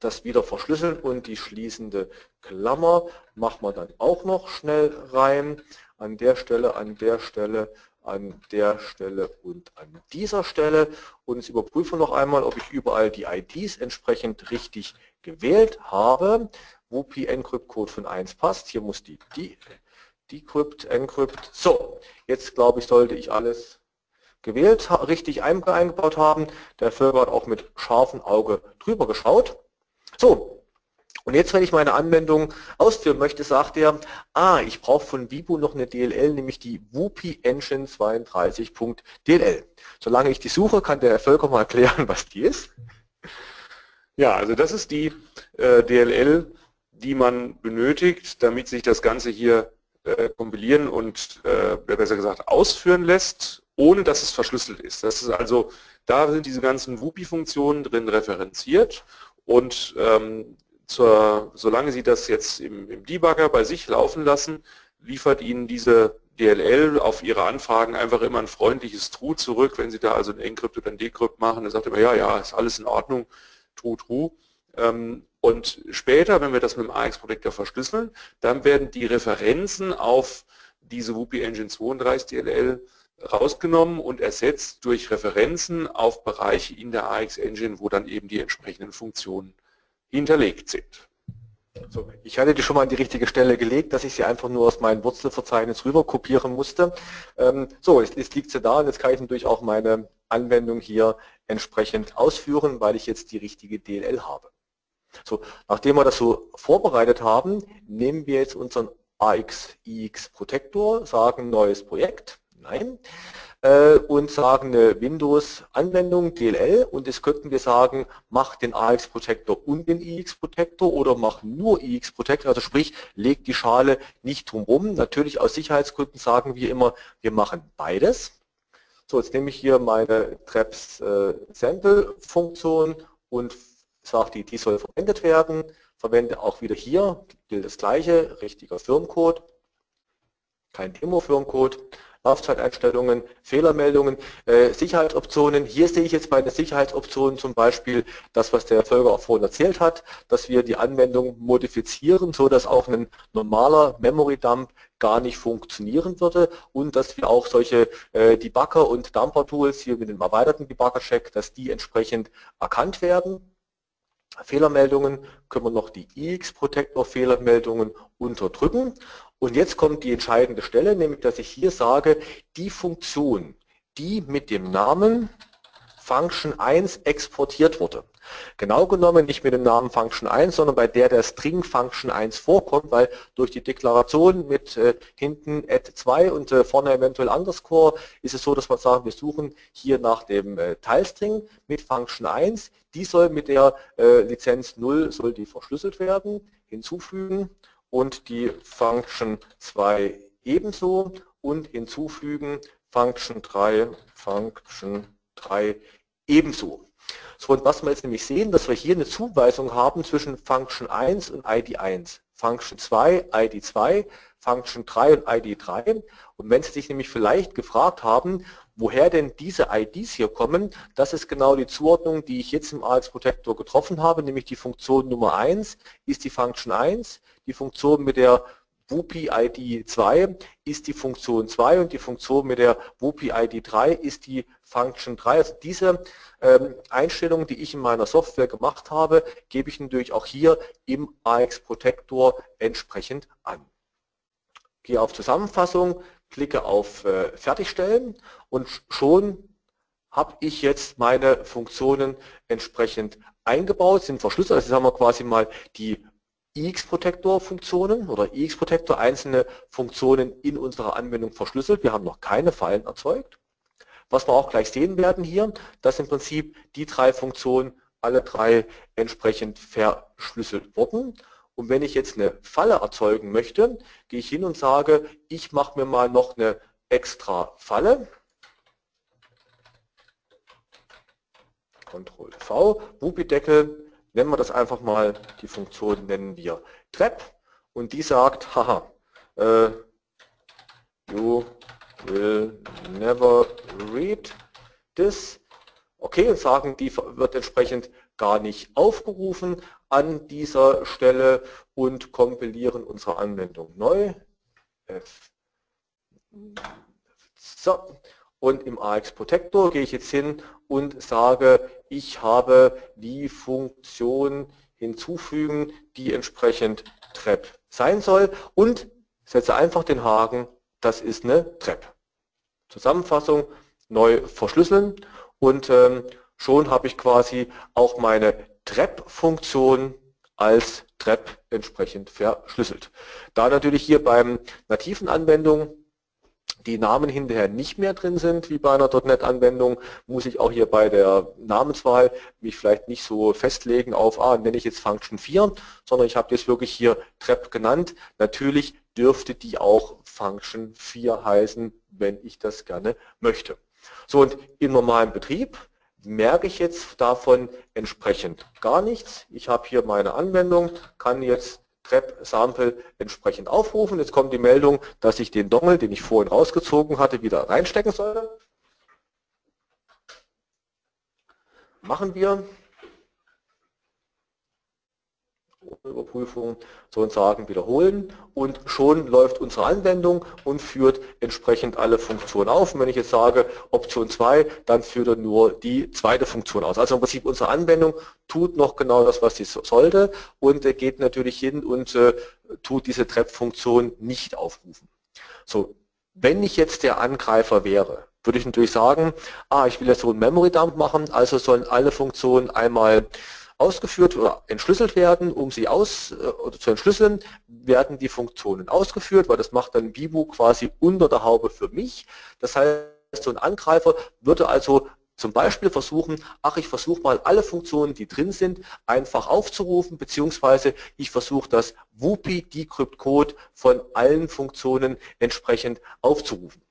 das wieder verschlüsseln und die schließende Klammer machen wir dann auch noch schnell rein. An der Stelle, an der Stelle, an der Stelle und an dieser Stelle. Und jetzt überprüfen noch einmal, ob ich überall die IDs entsprechend richtig gewählt habe. Wo P-Encrypt-Code von 1 passt. Hier muss die, die Decrypt, Encrypt. So, jetzt glaube ich, sollte ich alles gewählt, richtig eingebaut haben. Der Völker hat auch mit scharfem Auge drüber geschaut. So, und jetzt, wenn ich meine Anwendung ausführen möchte, sagt er, ah, ich brauche von Vibo noch eine DLL, nämlich die WUPI Engine 32.dll. Solange ich die suche, kann der Völker mal erklären, was die ist. Ja, also das ist die äh, DLL, die man benötigt, damit sich das Ganze hier äh, kompilieren und äh, besser gesagt ausführen lässt ohne dass es verschlüsselt ist. Das ist also, da sind diese ganzen WUPI-Funktionen drin referenziert und ähm, zur, solange Sie das jetzt im, im Debugger bei sich laufen lassen, liefert Ihnen diese DLL auf Ihre Anfragen einfach immer ein freundliches True zurück. Wenn Sie da also ein Encrypt oder ein Decrypt machen, dann sagt er immer, ja, ja, ist alles in Ordnung, True, True. Ähm, und später, wenn wir das mit dem AX-Protector verschlüsseln, dann werden die Referenzen auf diese WUPI Engine 32 DLL rausgenommen und ersetzt durch Referenzen auf Bereiche in der AX Engine, wo dann eben die entsprechenden Funktionen hinterlegt sind. So, ich hatte die schon mal an die richtige Stelle gelegt, dass ich sie einfach nur aus meinem Wurzelverzeichnis rüber kopieren musste. Ähm, so, jetzt, jetzt liegt sie da und jetzt kann ich natürlich auch meine Anwendung hier entsprechend ausführen, weil ich jetzt die richtige DLL habe. So, nachdem wir das so vorbereitet haben, nehmen wir jetzt unseren AX-IX Protektor, sagen neues Projekt, nein, äh, und sagen eine Windows-Anwendung, DLL, und jetzt könnten wir sagen, mach den AX Protector und den IX Protector oder mach nur IX Protector, also sprich, leg die Schale nicht drumherum. Natürlich aus Sicherheitsgründen sagen wir immer, wir machen beides. So, jetzt nehme ich hier meine Traps äh, und sage die, die soll verwendet werden. Verwende auch wieder hier, gilt das gleiche, richtiger Firmcode, kein Demo-Firmcode. Laufzeiteinstellungen, Fehlermeldungen, äh, Sicherheitsoptionen. Hier sehe ich jetzt bei den Sicherheitsoptionen zum Beispiel das, was der Folger auch vorhin erzählt hat, dass wir die Anwendung modifizieren, so dass auch ein normaler Memory Dump gar nicht funktionieren würde und dass wir auch solche äh, Debugger und Dumper Tools hier mit dem erweiterten Debugger Check, dass die entsprechend erkannt werden. Fehlermeldungen können wir noch die IX Protector Fehlermeldungen unterdrücken und jetzt kommt die entscheidende Stelle, nämlich dass ich hier sage, die Funktion, die mit dem Namen Function 1 exportiert wurde. Genau genommen nicht mit dem Namen Function 1, sondern bei der der String Function 1 vorkommt, weil durch die Deklaration mit äh, hinten add 2 und äh, vorne eventuell underscore ist es so, dass wir sagen, wir suchen hier nach dem äh, Teilstring mit Function 1. Die soll mit der äh, Lizenz 0 soll die verschlüsselt werden, hinzufügen und die Function 2 ebenso und hinzufügen Function 3, Function 3 ebenso. So, und was wir jetzt nämlich sehen, dass wir hier eine Zuweisung haben zwischen Function 1 und ID 1, Function 2, ID 2, Function 3 und ID 3. Und wenn Sie sich nämlich vielleicht gefragt haben, woher denn diese IDs hier kommen, das ist genau die Zuordnung, die ich jetzt im AX Protector getroffen habe, nämlich die Funktion Nummer 1 ist die Function 1, die Funktion mit der WUPI ID 2 ist die Funktion 2 und die Funktion mit der WUPI ID 3 ist die Function 3. Also diese ähm, Einstellungen, die ich in meiner Software gemacht habe, gebe ich natürlich auch hier im AX Protector entsprechend an. Gehe auf Zusammenfassung, klicke auf äh, Fertigstellen und schon habe ich jetzt meine Funktionen entsprechend eingebaut, sind verschlüsselt. Also jetzt haben wir quasi mal die IX-Protector-Funktionen oder IX-Protector einzelne Funktionen in unserer Anwendung verschlüsselt. Wir haben noch keine Fallen erzeugt. Was wir auch gleich sehen werden hier, dass im Prinzip die drei Funktionen alle drei entsprechend verschlüsselt wurden. Und wenn ich jetzt eine Falle erzeugen möchte, gehe ich hin und sage, ich mache mir mal noch eine extra Falle. Ctrl V, Wupi-Deckel, nennen wir das einfach mal, die Funktion nennen wir trap und die sagt, haha, äh, you will never read this. Okay, und sagen, die wird entsprechend gar nicht aufgerufen an dieser Stelle und kompilieren unsere Anwendung neu. F. So. Und im AX Protector gehe ich jetzt hin und sage, ich habe die Funktion hinzufügen, die entsprechend trap sein soll und setze einfach den Haken, das ist eine trap. Zusammenfassung, neu verschlüsseln und ähm, schon habe ich quasi auch meine trap-Funktion als trap entsprechend verschlüsselt. Da natürlich hier beim nativen Anwendung die Namen hinterher nicht mehr drin sind, wie bei einer .NET-Anwendung, muss ich auch hier bei der Namenswahl mich vielleicht nicht so festlegen auf, ah, nenne ich jetzt Function 4, sondern ich habe jetzt wirklich hier trap genannt. Natürlich dürfte die auch Function 4 heißen, wenn ich das gerne möchte. So, und im normalen Betrieb merke ich jetzt davon entsprechend gar nichts. Ich habe hier meine Anwendung, kann jetzt grep-sample entsprechend aufrufen. Jetzt kommt die Meldung, dass ich den Dongle, den ich vorhin rausgezogen hatte, wieder reinstecken soll. Machen wir. Überprüfung sozusagen wiederholen und schon läuft unsere Anwendung und führt entsprechend alle Funktionen auf. Und wenn ich jetzt sage Option 2, dann führt er nur die zweite Funktion aus. Also im Prinzip unsere Anwendung tut noch genau das, was sie sollte und geht natürlich hin und äh, tut diese Trap-Funktion nicht aufrufen. So, wenn ich jetzt der Angreifer wäre, würde ich natürlich sagen, ah, ich will jetzt so einen Memory Dump machen, also sollen alle Funktionen einmal ausgeführt oder entschlüsselt werden, um sie aus äh, oder zu entschlüsseln, werden die Funktionen ausgeführt, weil das macht dann Bibu quasi unter der Haube für mich. Das heißt, so ein Angreifer würde also zum Beispiel versuchen, ach, ich versuche mal alle Funktionen, die drin sind, einfach aufzurufen, beziehungsweise ich versuche das WUPI Decrypt Code von allen Funktionen entsprechend aufzurufen.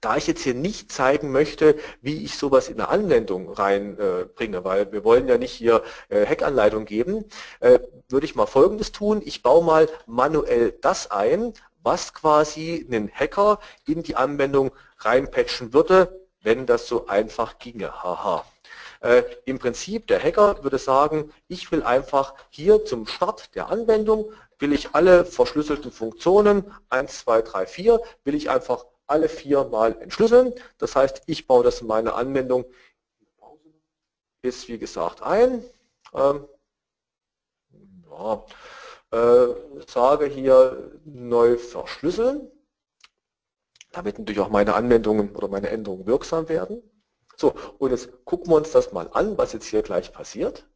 Da ich jetzt hier nicht zeigen möchte, wie ich sowas in eine Anwendung reinbringe, äh, weil wir wollen ja nicht hier äh, Hackanleitung geben, äh, würde ich mal Folgendes tun. Ich baue mal manuell das ein, was quasi einen Hacker in die Anwendung reinpatchen würde, wenn das so einfach ginge. Haha. Äh, Im Prinzip, der Hacker würde sagen, ich will einfach hier zum Start der Anwendung, will ich alle verschlüsselten Funktionen, 1, 2, 3, 4, will ich einfach alle vier mal entschlüsseln. Das heißt, ich baue das in meine Anwendung, ist wie gesagt ein. Ähm, ja, äh, sage hier neu verschlüsseln, damit natürlich auch meine Anwendungen oder meine Änderungen wirksam werden. So, und jetzt gucken wir uns das mal an, was jetzt hier gleich passiert.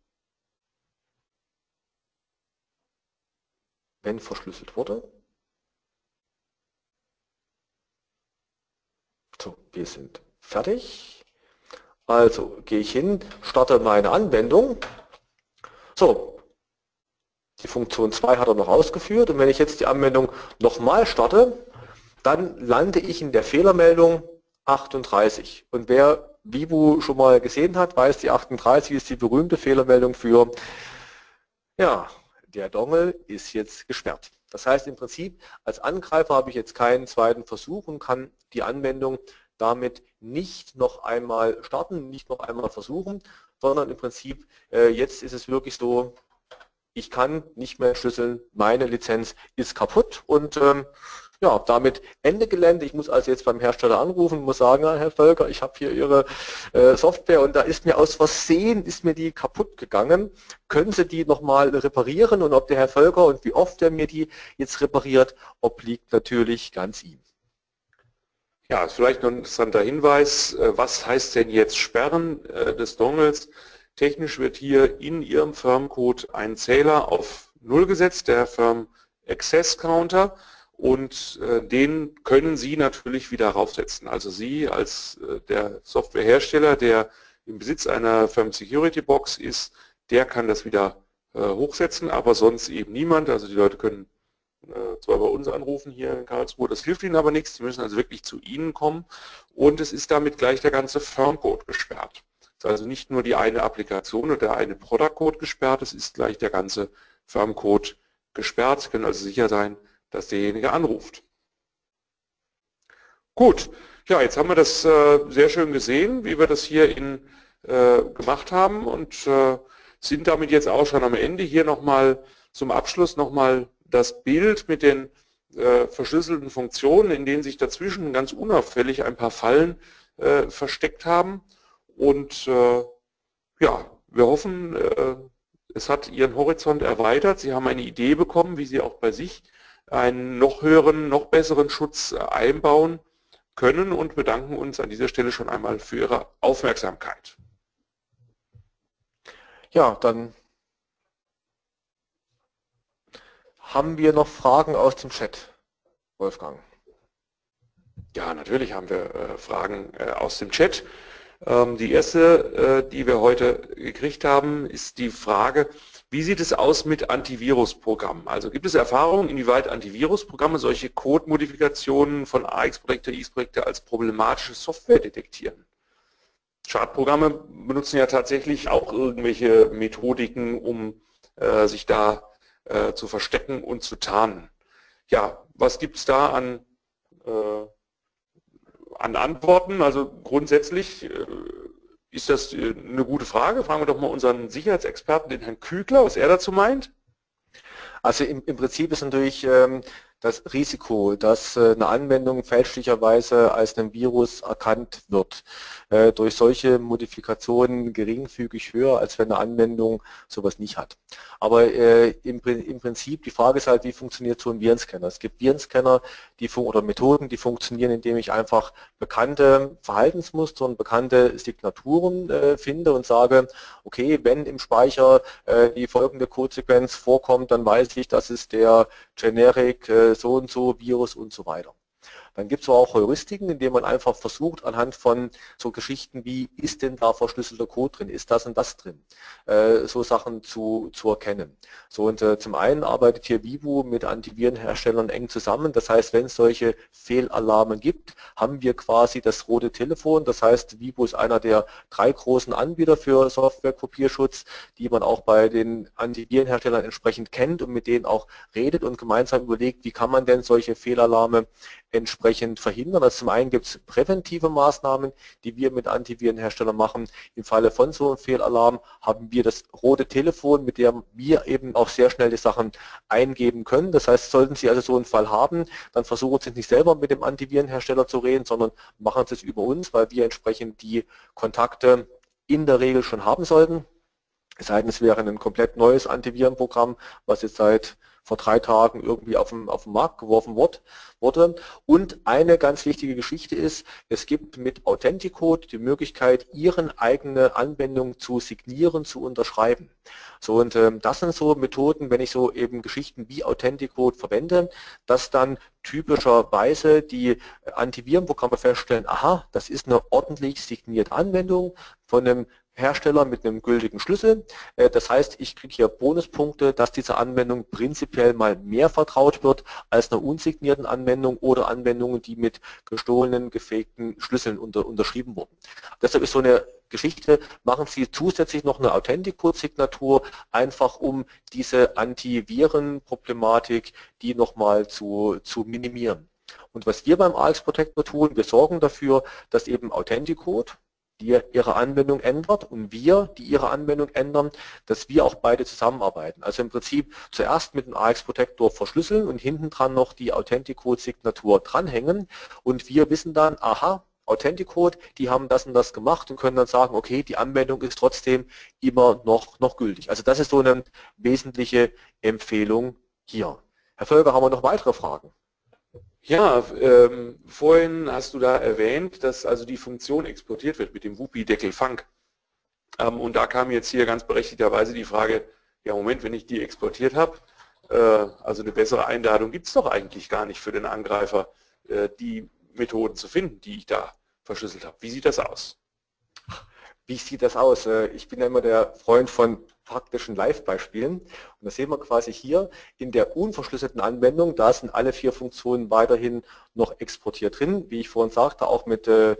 Wenn verschlüsselt wurde. So, wir sind fertig. Also gehe ich hin, starte meine Anwendung. So, die Funktion 2 hat er noch ausgeführt und wenn ich jetzt die Anwendung nochmal starte, dann lande ich in der Fehlermeldung 38. Und wer Vibu schon mal gesehen hat, weiß, die 38 ist die berühmte Fehlermeldung für, ja, der Dongle ist jetzt gesperrt. Das heißt im Prinzip, als Angreifer habe ich jetzt keinen zweiten Versuch und kann die Anwendung damit nicht noch einmal starten, nicht noch einmal versuchen, sondern im Prinzip äh, jetzt ist es wirklich so, ich kann nicht mehr entschlüsseln, meine Lizenz ist kaputt und ähm, ja, damit Ende Gelände. Ich muss also jetzt beim Hersteller anrufen, muss sagen, Herr Völker, ich habe hier Ihre äh, Software und da ist mir aus Versehen, ist mir die kaputt gegangen. Können Sie die nochmal reparieren und ob der Herr Völker und wie oft er mir die jetzt repariert, obliegt natürlich ganz ihm. Ja, vielleicht noch ein interessanter Hinweis. Äh, was heißt denn jetzt Sperren äh, des Dongles? Technisch wird hier in Ihrem Firmcode ein Zähler auf Null gesetzt, der Firm Access Counter und äh, den können Sie natürlich wieder raufsetzen. Also Sie als äh, der Softwarehersteller, der im Besitz einer Firm Security Box ist, der kann das wieder äh, hochsetzen, aber sonst eben niemand. Also die Leute können zwar bei uns anrufen hier in Karlsruhe, das hilft ihnen aber nichts. Sie müssen also wirklich zu Ihnen kommen und es ist damit gleich der ganze Firmcode gesperrt. Es ist also nicht nur die eine Applikation oder der eine Product Code gesperrt, es ist gleich der ganze Firmcode gesperrt. Sie können also sicher sein, dass derjenige anruft. Gut, ja, jetzt haben wir das äh, sehr schön gesehen, wie wir das hier in, äh, gemacht haben und äh, sind damit jetzt auch schon am Ende. Hier nochmal zum Abschluss nochmal das Bild mit den verschlüsselten Funktionen, in denen sich dazwischen ganz unauffällig ein paar Fallen versteckt haben. Und ja, wir hoffen, es hat Ihren Horizont erweitert. Sie haben eine Idee bekommen, wie Sie auch bei sich einen noch höheren, noch besseren Schutz äh, einbauen können und bedanken uns an dieser Stelle schon einmal für Ihre Aufmerksamkeit. Ja, dann haben wir noch Fragen aus dem Chat, Wolfgang. Ja, natürlich haben wir äh, Fragen äh, aus dem Chat. Ähm, die erste, die wir heute gekriegt haben, ist die Frage, wie sieht es aus mit Antivirusprogrammen? Also gibt es Erfahrungen, inwieweit Antivirusprogramme solche Code-Modifikationen von AX-Projekte, X-Projekte als problematische Software detektieren? Schadprogramme benutzen ja tatsächlich auch irgendwelche Methodiken, um äh, sich da äh, zu verstecken und zu tarnen. Ja, was gibt es da an, äh, an Antworten? Also grundsätzlich äh, ist das äh, eine gute Frage? Fragen wir doch mal unseren Sicherheitsexperten, den Herrn Kügler, was er dazu meint. Also im, im Prinzip ist natürlich ähm, das Risiko, dass äh, eine Anwendung fälschlicherweise als ein Virus erkannt wird, äh, durch solche Modifikationen geringfügig höher, als wenn eine Anwendung sowas nicht hat. Aber äh, im, Prinzip, die Frage ist halt, wie funktioniert so ein Virenscanner? Es gibt Virenscanner die, oder Methoden, die funktionieren, indem ich einfach bekannte Verhaltensmuster und bekannte Signaturen finde und sage, okay, wenn im Speicher die folgende Codesequenz vorkommt, dann weiß ich, das ist der Generic so und so Virus und so weiter. Dann gibt es auch Heuristiken, indem man einfach versucht, anhand von so Geschichten wie, ist denn da verschlüsselter Code drin, ist das und das drin, äh, so Sachen zu, zu erkennen. So und äh, zum einen arbeitet hier Vivo mit Antivirenherstellern eng zusammen. Das heißt, wenn es solche Fehlalarme gibt, haben wir quasi das rote Telefon. Das heißt, Vivo ist einer der drei großen Anbieter für Software-Kopierschutz, die man auch bei den Antivirenherstellern entsprechend kennt und mit denen auch redet und gemeinsam überlegt, wie kann man denn solche Fehlalarme entsprechend verhindern. Also zum einen gibt es präventive Maßnahmen, die wir mit Antivirenherstellern machen. Im Falle von so einem Fehlalarm haben wir das rote Telefon, mit dem wir eben auch sehr schnell die Sachen eingeben können. Das heißt, sollten Sie also so einen Fall haben, dann versuchen Sie nicht selber mit dem Antivirenhersteller zu reden, sondern machen Sie es über uns, weil wir entsprechend die Kontakte in der Regel schon haben sollten. Es sei denn, es wäre ein komplett neues Antivirenprogramm, was jetzt seit vor drei Tagen irgendwie auf den, auf den Markt geworfen wurde. Und eine ganz wichtige Geschichte ist, es gibt mit Authenticode die Möglichkeit, Ihren eigene Anwendung zu signieren, zu unterschreiben. So und ähm, das sind so Methoden, wenn ich so eben Geschichten wie Authenticode verwende, dass dann typischerweise die Antivirenprogramme feststellen, aha, das ist eine ordentlich signierte Anwendung von einem Hersteller mit einem gültigen Schlüssel. Äh, das heißt, ich kriege hier Bonuspunkte, dass diese Anwendung prinzipiell mal mehr vertraut wird als einer unsignierten Anwendung oder Anwendungen, die mit gestohlenen, gefakten Schlüsseln unter, unterschrieben wurden. Deshalb ist so eine Geschichte, machen Sie zusätzlich noch eine Authenticode-Signatur, einfach um diese Antiviren-Problematik, die nochmal zu, zu minimieren. Und was wir beim AX Protector tun, wir sorgen dafür, dass eben Authenticode, die ihre Anwendung ändert und wir, die ihre Anwendung ändern, dass wir auch beide zusammenarbeiten. Also im Prinzip zuerst mit dem AX Protector verschlüsseln und hinten dran noch die Authenticode-Signatur dranhängen und wir wissen dann, aha, Authenticode, die haben das und das gemacht und können dann sagen, okay, die Anwendung ist trotzdem immer noch, noch gültig. Also das ist so eine wesentliche Empfehlung hier. Herr Völker, haben wir noch weitere Fragen? Ja, ähm, vorhin hast du da erwähnt, dass also die Funktion exportiert wird mit dem Whoopi-Deckel Funk. Ähm, und da kam jetzt hier ganz berechtigterweise die Frage, ja Moment, wenn ich die exportiert habe, äh, also eine bessere Einladung gibt es doch eigentlich gar nicht für den Angreifer, äh, die Methoden zu finden, die ich da verschlüsselt habe. Wie sieht das aus? Wie sieht das aus? Äh, ich bin ja immer der Freund von faktischen Live-Beispielen. Und das sehen wir quasi hier in der unverschlüsselten Anwendung. Da sind alle vier Funktionen weiterhin noch exportiert drin. Wie ich vorhin sagte, auch mit äh,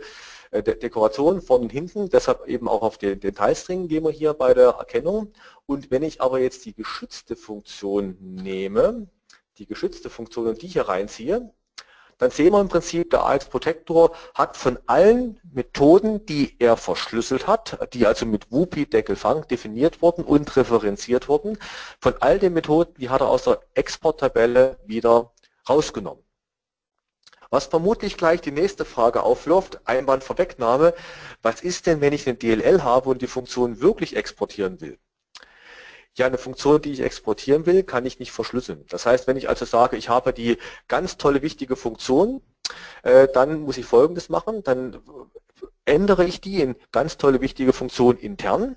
Dekoration vorne und hinten. Deshalb eben auch auf den Detailstring gehen wir hier bei der Erkennung. Und wenn ich aber jetzt die geschützte Funktion nehme, die geschützte Funktion und die hier reinziehe, dann sehen wir im Prinzip, der AX Protector hat von allen Methoden, die er verschlüsselt hat, die also mit WUPI Deckelfang definiert wurden und referenziert wurden, von all den Methoden, die hat er aus der Exporttabelle wieder rausgenommen. Was vermutlich gleich die nächste Frage aufwirft, Einwandvorwegnahme, was ist denn, wenn ich eine DLL habe und die Funktion wirklich exportieren will? Ja, eine Funktion, die ich exportieren will, kann ich nicht verschlüsseln. Das heißt, wenn ich also sage, ich habe die ganz tolle, wichtige Funktion, äh, dann muss ich Folgendes machen, dann ändere ich die in ganz tolle, wichtige Funktion intern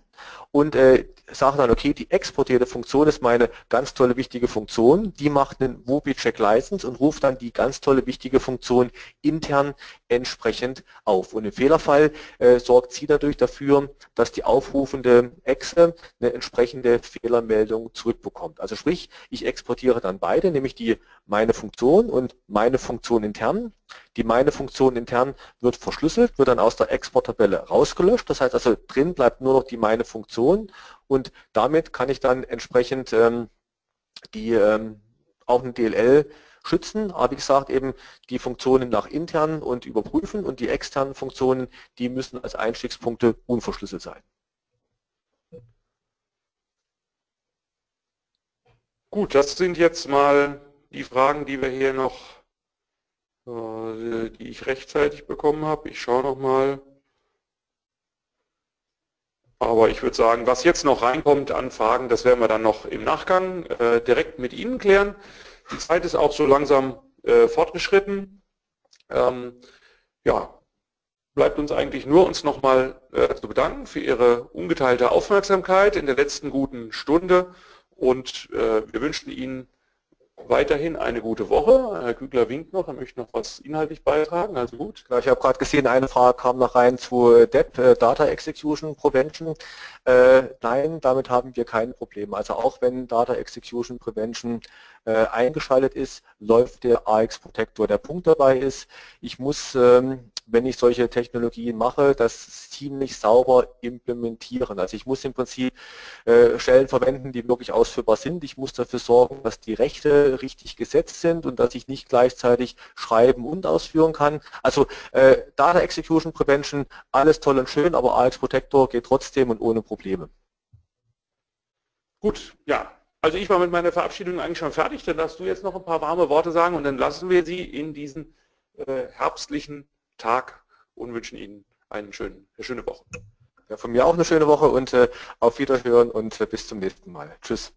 und äh, sage dann, okay, die exportierte Funktion ist meine ganz tolle, wichtige Funktion, die macht einen Whoopi-Check License und ruft dann die ganz tolle, wichtige Funktion intern entsprechend auf. Und im Fehlerfall äh, sorgt sie dadurch dafür, dass die aufrufende Exe eine entsprechende Fehlermeldung zurückbekommt. Also sprich, ich exportiere dann beide, nämlich die meine Funktion und meine Funktion intern. Die meine Funktion intern wird verschlüsselt, wird dann aus der Exporttabelle rausgelöscht. Das heißt also, drin bleibt nur noch die meine Funktion und damit kann ich dann entsprechend ähm, die ähm, auch eine DLL schützen, aber wie gesagt eben die Funktionen nach intern und überprüfen und die externen Funktionen, die müssen als Einstiegspunkte unverschlüsselt sein. Gut, das sind jetzt mal die Fragen, die wir hier noch, äh, die ich rechtzeitig bekommen habe. Ich schaue noch mal. Aber ich würde sagen, was jetzt noch reinkommt an Fragen, das werden wir dann noch im Nachgang äh, direkt mit Ihnen klären. Die Zeit ist auch so langsam äh, fortgeschritten. Ähm, ja, bleibt uns eigentlich nur, uns nochmal äh, zu bedanken für Ihre ungeteilte Aufmerksamkeit in der letzten guten Stunde und äh, wir wünschen Ihnen weiterhin eine gute Woche. Herr Kügler winkt noch, er möchte noch was inhaltlich beitragen, also gut. Genau, ich habe gerade gesehen, eine Frage kam noch rein zu DEP, äh, Data Execution Prevention. Äh, nein, damit haben wir kein Problem. Also auch wenn Data Execution Prevention äh, eingeschaltet ist, läuft der AX Protector. Der Punkt dabei ist, ich muss ähm, wenn ich solche Technologien mache, das ziemlich sauber implementieren. Also ich muss im Prinzip äh, Stellen verwenden, die wirklich ausführbar sind. Ich muss dafür sorgen, dass die Rechte richtig gesetzt sind und dass ich nicht gleichzeitig schreiben und ausführen kann. Also äh, Data Execution Prevention, alles toll und schön, aber AX Protector geht trotzdem und ohne Probleme. Gut, ja. Also ich war mit meiner Verabschiedung eigentlich schon fertig. Dann darfst du jetzt noch ein paar warme Worte sagen und dann lassen wir Sie in diesen äh, herbstlichen Tag und wünschen Ihnen einen schönen, eine schöne Woche. Ja, von mir auch eine schöne Woche und äh, auf Wiederhören und äh, bis zum nächsten Mal. Tschüss.